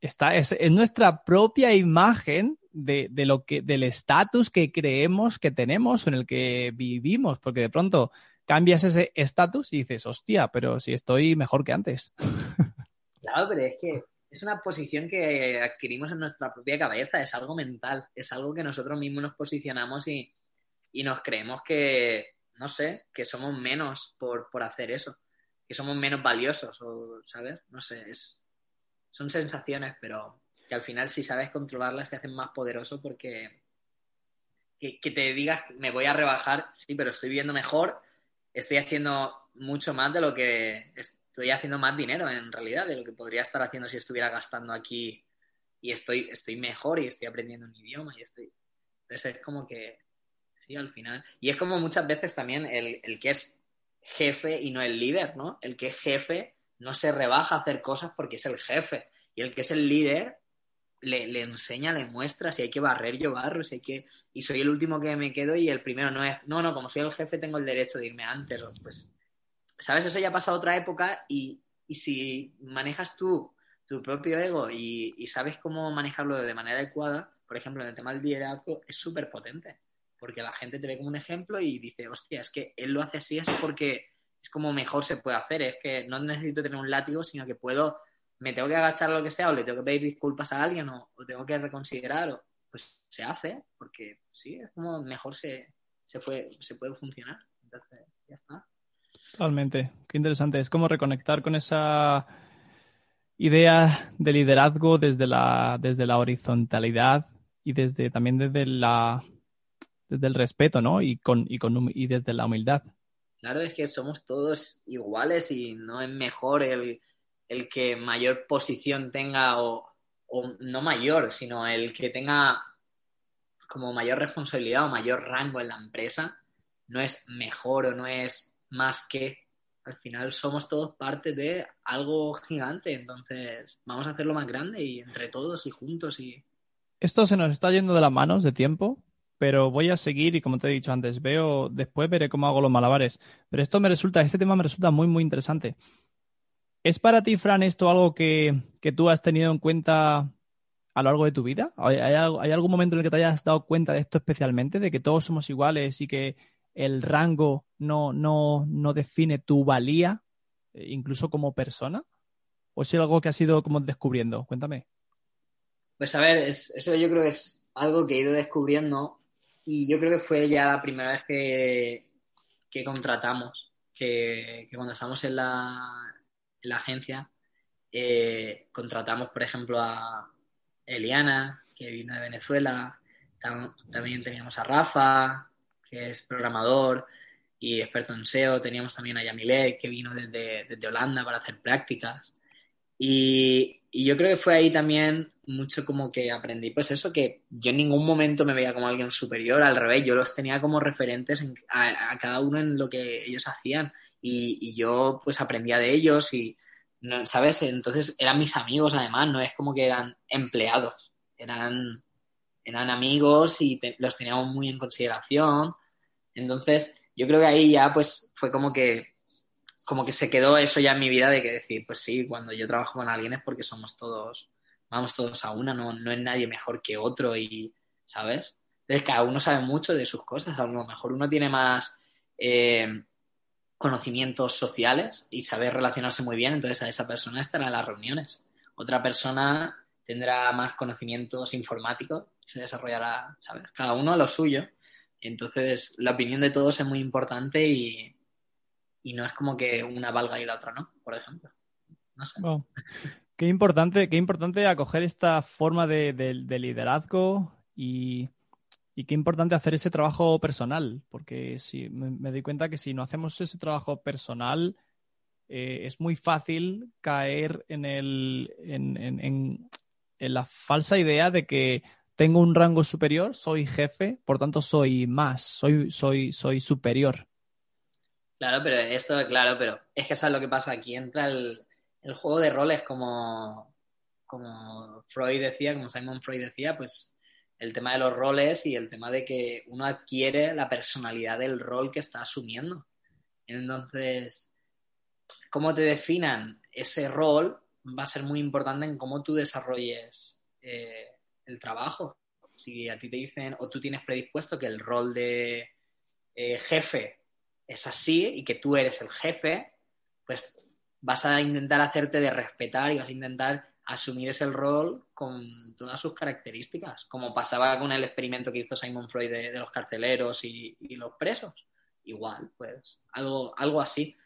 está, es, es nuestra propia imagen de, de lo que, del estatus que creemos que tenemos en el que vivimos, porque de pronto cambias ese estatus y dices, hostia, pero si estoy mejor que antes. Claro, pero es que es una posición que adquirimos en nuestra propia cabeza, es algo mental, es algo que nosotros mismos nos posicionamos y, y nos creemos que, no sé, que somos menos por, por hacer eso, que somos menos valiosos, o, ¿sabes? No sé, es, son sensaciones, pero que al final si sabes controlarlas te hacen más poderoso porque que, te digas me voy a rebajar, sí, pero estoy viviendo mejor, estoy haciendo mucho más de lo que estoy haciendo más dinero en realidad de lo que podría estar haciendo si estuviera gastando aquí y estoy, estoy mejor y estoy aprendiendo un idioma y estoy... Entonces es como que, sí, al final. Y es como muchas veces también el, el que es jefe y no el líder, ¿no? El que es jefe no se rebaja a hacer cosas porque es el jefe. Y el que es el líder le, enseña, le muestra, si hay que barrer, yo barro, si hay que... Y soy el último que me quedo y el primero no es, no, no, como soy el jefe tengo el derecho de irme antes, pues, ¿sabes? Eso ya ha pasado a otra época y Y si manejas tú tu propio ego y, y sabes cómo manejarlo de manera adecuada, por ejemplo, en el tema del liderazgo, es súper potente. Porque la gente te ve como un ejemplo y dice, hostia, es que él lo hace así, es porque es como mejor se puede hacer. Es que no necesito tener un látigo, sino que puedo, me tengo que agachar lo que sea, o le tengo que pedir disculpas a alguien, o, o tengo que reconsiderar, o, pues se hace, porque sí, es como mejor se, se, puede, se puede funcionar. Entonces, ya está. Totalmente. Qué interesante. Es como reconectar con esa idea de liderazgo desde la, desde la horizontalidad y desde también desde la desde el respeto, ¿no? Y con, y con y desde la humildad. Claro, es que somos todos iguales y no es mejor el, el que mayor posición tenga o, o no mayor, sino el que tenga como mayor responsabilidad o mayor rango en la empresa, no es mejor o no es más que. Al final somos todos parte de algo gigante, entonces vamos a hacerlo más grande y entre todos y juntos y... Esto se nos está yendo de las manos de tiempo, pero voy a seguir y como te he dicho antes, veo, después veré cómo hago los malabares. Pero esto me resulta, este tema me resulta muy, muy interesante. ¿Es para ti, Fran, esto algo que, que tú has tenido en cuenta a lo largo de tu vida? ¿Hay, hay, ¿Hay, algún momento en el que te hayas dado cuenta de esto especialmente, de que todos somos iguales y que el rango no, no, no define tu valía, eh, incluso como persona? ¿O es algo que has ido como descubriendo? Cuéntame. Pues a ver, es, eso yo creo que es algo que he ido descubriendo y yo creo que fue ya la primera vez que, que contratamos, que, que, cuando estamos en la, la agencia, eh, contratamos, por ejemplo, a Eliana, que vino de Venezuela, Tam, también teníamos a Rafa, que es programador y experto en SEO. Teníamos también a Yamile, que vino desde, desde Holanda para hacer prácticas. Y, yo creo que fue ahí también mucho como que aprendí, pues eso, que yo en ningún momento me veía como alguien superior, al revés, yo los tenía como referentes en, a, a, cada uno en lo que ellos hacían y, yo pues aprendía de ellos y, ¿sabes? Entonces eran mis amigos además, no es como que eran empleados, eran, eran amigos y los teníamos muy en consideración entonces, yo creo que ahí ya pues fue como que como que se quedó eso ya en mi vida de que decir, pues sí, cuando yo trabajo con alguien es porque somos todos, vamos todos a una, no, no es nadie mejor que otro y, ¿sabes? Entonces cada uno sabe mucho de sus cosas, a lo mejor uno tiene más eh, conocimientos sociales y sabe relacionarse muy bien, entonces a esa persona estará en las reuniones. Otra persona tendrá más conocimientos informáticos se desarrollará, ¿sabes? Cada uno a lo suyo. Entonces, la opinión de todos es muy importante y, y, no es como que una valga y la otra no, por ejemplo. No sé. Qué importante, qué importante acoger esta forma de, de liderazgo y, y, qué importante hacer ese trabajo personal, porque si me, me doy cuenta que si no hacemos ese trabajo personal, eh, es muy fácil caer en, el, en, en, en la falsa idea de que tengo un rango superior, soy jefe, por tanto soy más, soy, soy, soy superior. Claro, pero esto, claro, pero es que eso es lo que pasa. Aquí entra el, el juego de roles como, como Freud decía, como Simon Freud decía, pues el tema de los roles y el tema de que uno adquiere la personalidad del rol que está asumiendo. Entonces, cómo te definan ese rol va a ser muy importante en cómo tú desarrolles eh, el trabajo. Si a ti te dicen o tú tienes predispuesto que el rol de eh, jefe es así y que tú eres el jefe, pues vas a intentar hacerte de respetar y vas a intentar asumir ese rol con todas sus características, como pasaba con el experimento que hizo Simon Freud de, los carceleros y, y, los presos. Igual, pues algo, algo así.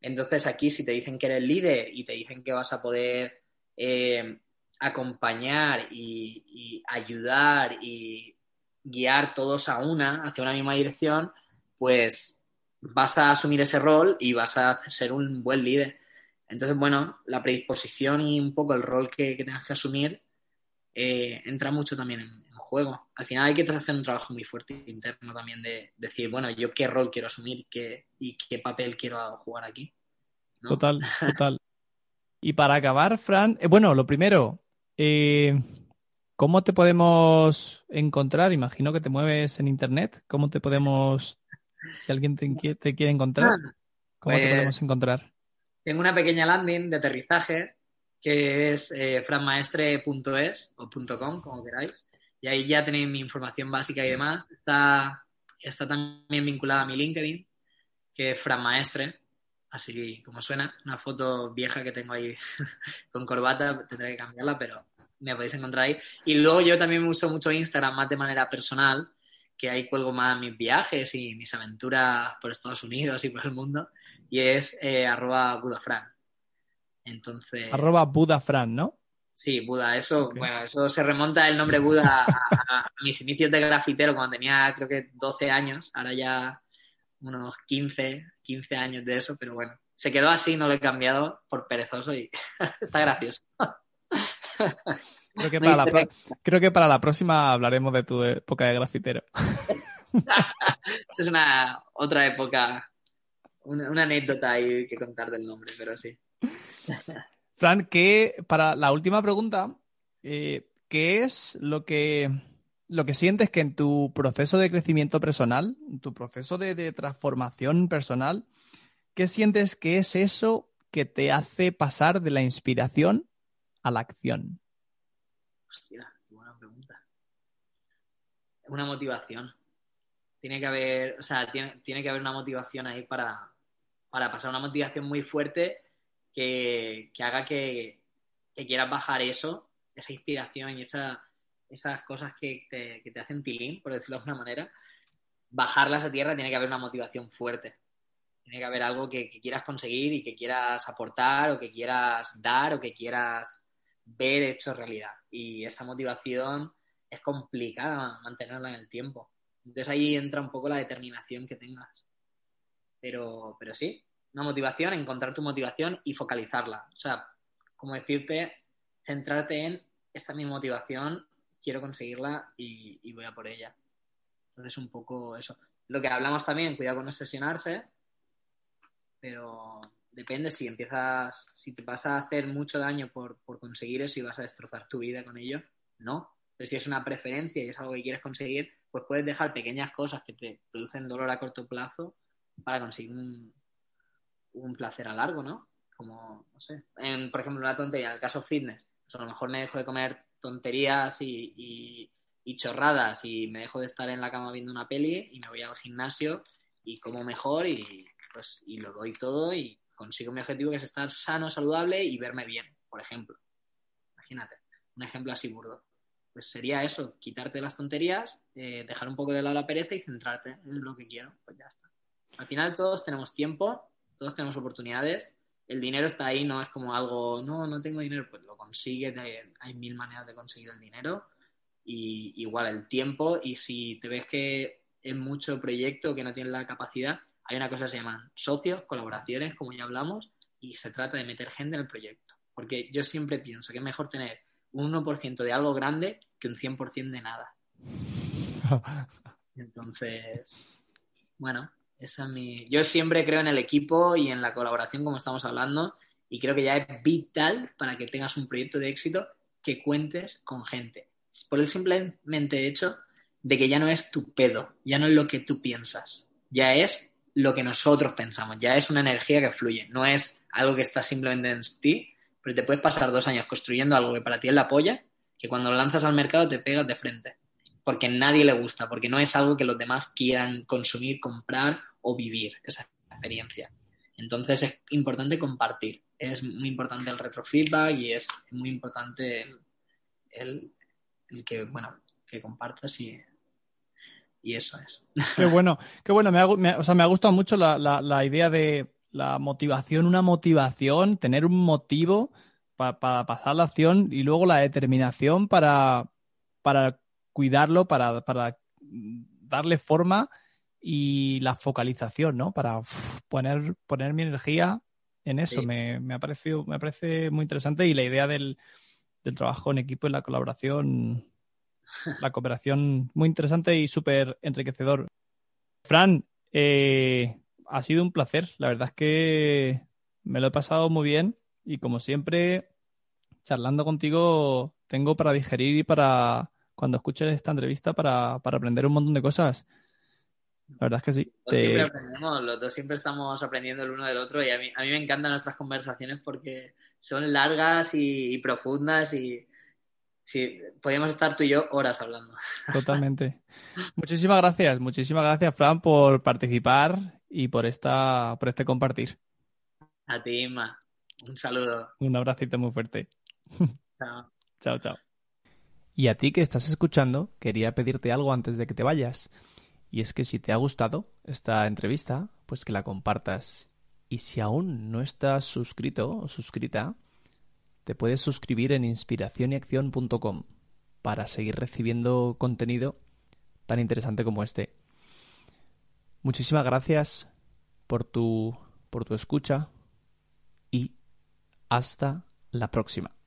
Entonces aquí si te dicen que eres líder y te dicen que vas a poder eh, acompañar y, y, ayudar y guiar todos a una, hacia una misma dirección, pues vas a asumir ese rol y vas a ser un buen líder. Entonces, bueno, la predisposición y un poco el rol que, que tengas que asumir eh, entra mucho también en, en, juego. Al final hay que hacer un trabajo muy fuerte interno también de, de decir, bueno, yo qué rol quiero asumir qué, y qué papel quiero jugar aquí. ¿no? Total, total. Y para acabar, Fran, eh, bueno, lo primero, eh, ¿cómo te podemos encontrar? Imagino que te mueves en internet. ¿Cómo te podemos, si alguien te, te quiere encontrar, cómo pues, te podemos encontrar? Tengo una pequeña landing de aterrizaje que es eh, franmaestre.es o .com, como queráis. Y ahí ya tenéis mi información básica y demás. Está, también vinculada a mi LinkedIn, que es franmaestre, así como suena. Una foto vieja que tengo ahí con corbata, tendré que cambiarla, pero me podéis encontrar ahí. Y luego yo también uso mucho Instagram más de manera personal, que ahí cuelgo más mis viajes y mis aventuras por Estados Unidos y por el mundo, y es eh, arroba budafran. Entonces... Arroba budafran, ¿no? Sí, Buda, eso, bueno, eso se remonta el nombre Buda a, mis inicios de grafitero cuando tenía creo que 12 años, ahora ya unos 15, 15 años de eso, pero bueno, se quedó así, no lo he cambiado por perezoso y está gracioso. Creo que, para la creo que para la próxima hablaremos de tu época de grafitero. es una otra época, una, anécdota ahí que contar del nombre, pero sí. Fran, que para la última pregunta, eh, ¿qué es lo que, lo que sientes que en tu proceso de crecimiento personal, en tu proceso de transformación personal, qué sientes que es eso que te hace pasar de la inspiración a la acción? Hostia, qué buena pregunta. Una motivación. Tiene que haber, o sea, tiene, que haber una motivación ahí para, pasar, una motivación muy fuerte que, haga que, quieras bajar eso, esa inspiración y esas cosas que te, hacen tilín, por decirlo de alguna manera, bajarlas a tierra tiene que haber una motivación fuerte. Tiene que haber algo que, quieras conseguir y que quieras aportar o que quieras dar o que quieras ver hecho realidad. Y esa motivación es complicada mantenerla en el tiempo. Entonces ahí entra un poco la determinación que tengas. Pero, pero sí, una motivación, encontrar tu motivación y focalizarla. O sea, como decirte, centrarte en esta es mi motivación, quiero conseguirla y, y voy a por ella. Entonces, un poco eso. Lo que hablamos también, cuidado con no sesionarse, pero depende si empiezas, si te vas a hacer mucho daño por, conseguir eso y vas a destrozar tu vida con ello, no. Pero si es una preferencia y es algo que quieres conseguir, pues puedes dejar pequeñas cosas que te producen dolor a corto plazo para conseguir un, placer a largo, ¿no? Como, no sé, en, por ejemplo, una tontería, en el caso fitness, pues a lo mejor me dejo de comer tonterías y, y chorradas y me dejo de estar en la cama viendo una peli y me voy al gimnasio y como mejor y pues y lo doy todo y consigo mi objetivo que es estar sano, saludable y verme bien, por ejemplo. Imagínate, un ejemplo así burdo. Pues sería eso, quitarte las tonterías, eh, dejar un poco de lado la pereza y centrarte en lo que quiero, pues ya está. Al final todos tenemos tiempo, todos tenemos oportunidades, el dinero está ahí, no es como algo, no, no tengo dinero, pues lo consigues, hay mil maneras de conseguir el dinero y igual el tiempo y si te ves que es mucho proyecto que no tienes la capacidad, hay una cosa que se llaman socios, colaboraciones, como ya hablamos, y se trata de meter gente en el proyecto. Porque yo siempre pienso que es mejor tener un 1% de algo grande que un 100% de nada. Entonces, bueno, esa es mi... Yo siempre creo en el equipo y en la colaboración, como estamos hablando, y creo que ya es vital para que tengas un proyecto de éxito que cuentes con gente. Por el simplemente hecho de que ya no es tu pedo, ya no es lo que tú piensas, ya es lo que nosotros pensamos. Ya es una energía que fluye, no es algo que está simplemente en ti, pero te puedes pasar dos años construyendo algo que para ti es la polla, que cuando lo lanzas al mercado te pegas de frente, porque a nadie le gusta, porque no es algo que los demás quieran consumir, comprar o vivir esa experiencia. Entonces es importante compartir, es muy importante el retrofeedback y es muy importante el, que, bueno, que compartas y y eso es. Qué bueno, qué bueno. Me ha, o sea, me ha gustado mucho la, idea de la motivación, una motivación, tener un motivo para pasar la acción y luego la determinación para, para cuidarlo, para, para darle forma y la focalización, ¿no? Para poner, poner mi energía en eso. Me, me, ha parecido, me parece muy interesante y la idea del, del trabajo en equipo y la colaboración la cooperación muy interesante y súper enriquecedor. Fran, eh, ha sido un placer. La verdad es que me lo he pasado muy bien y como siempre, charlando contigo, tengo para digerir y para, cuando escuches esta entrevista, para, aprender un montón de cosas. La verdad es que sí. Los, siempre aprendemos, los dos siempre estamos aprendiendo el uno del otro y a mí, a mí me encantan nuestras conversaciones porque son largas y, profundas y sí, podríamos estar tú y yo horas hablando. Totalmente. muchísimas gracias, muchísimas gracias, Fran, por participar y por esta, por este compartir. A ti, Inma. Un saludo. Un abracito muy fuerte. Chao. chao, chao. Y a ti que estás escuchando, quería pedirte algo antes de que te vayas. Y es que si te ha gustado esta entrevista, pues que la compartas. Y si aún no estás suscrito o suscrita, te puedes suscribir en inspiracionyacción.com para seguir recibiendo contenido tan interesante como este. Muchísimas gracias por tu, por tu escucha y hasta la próxima.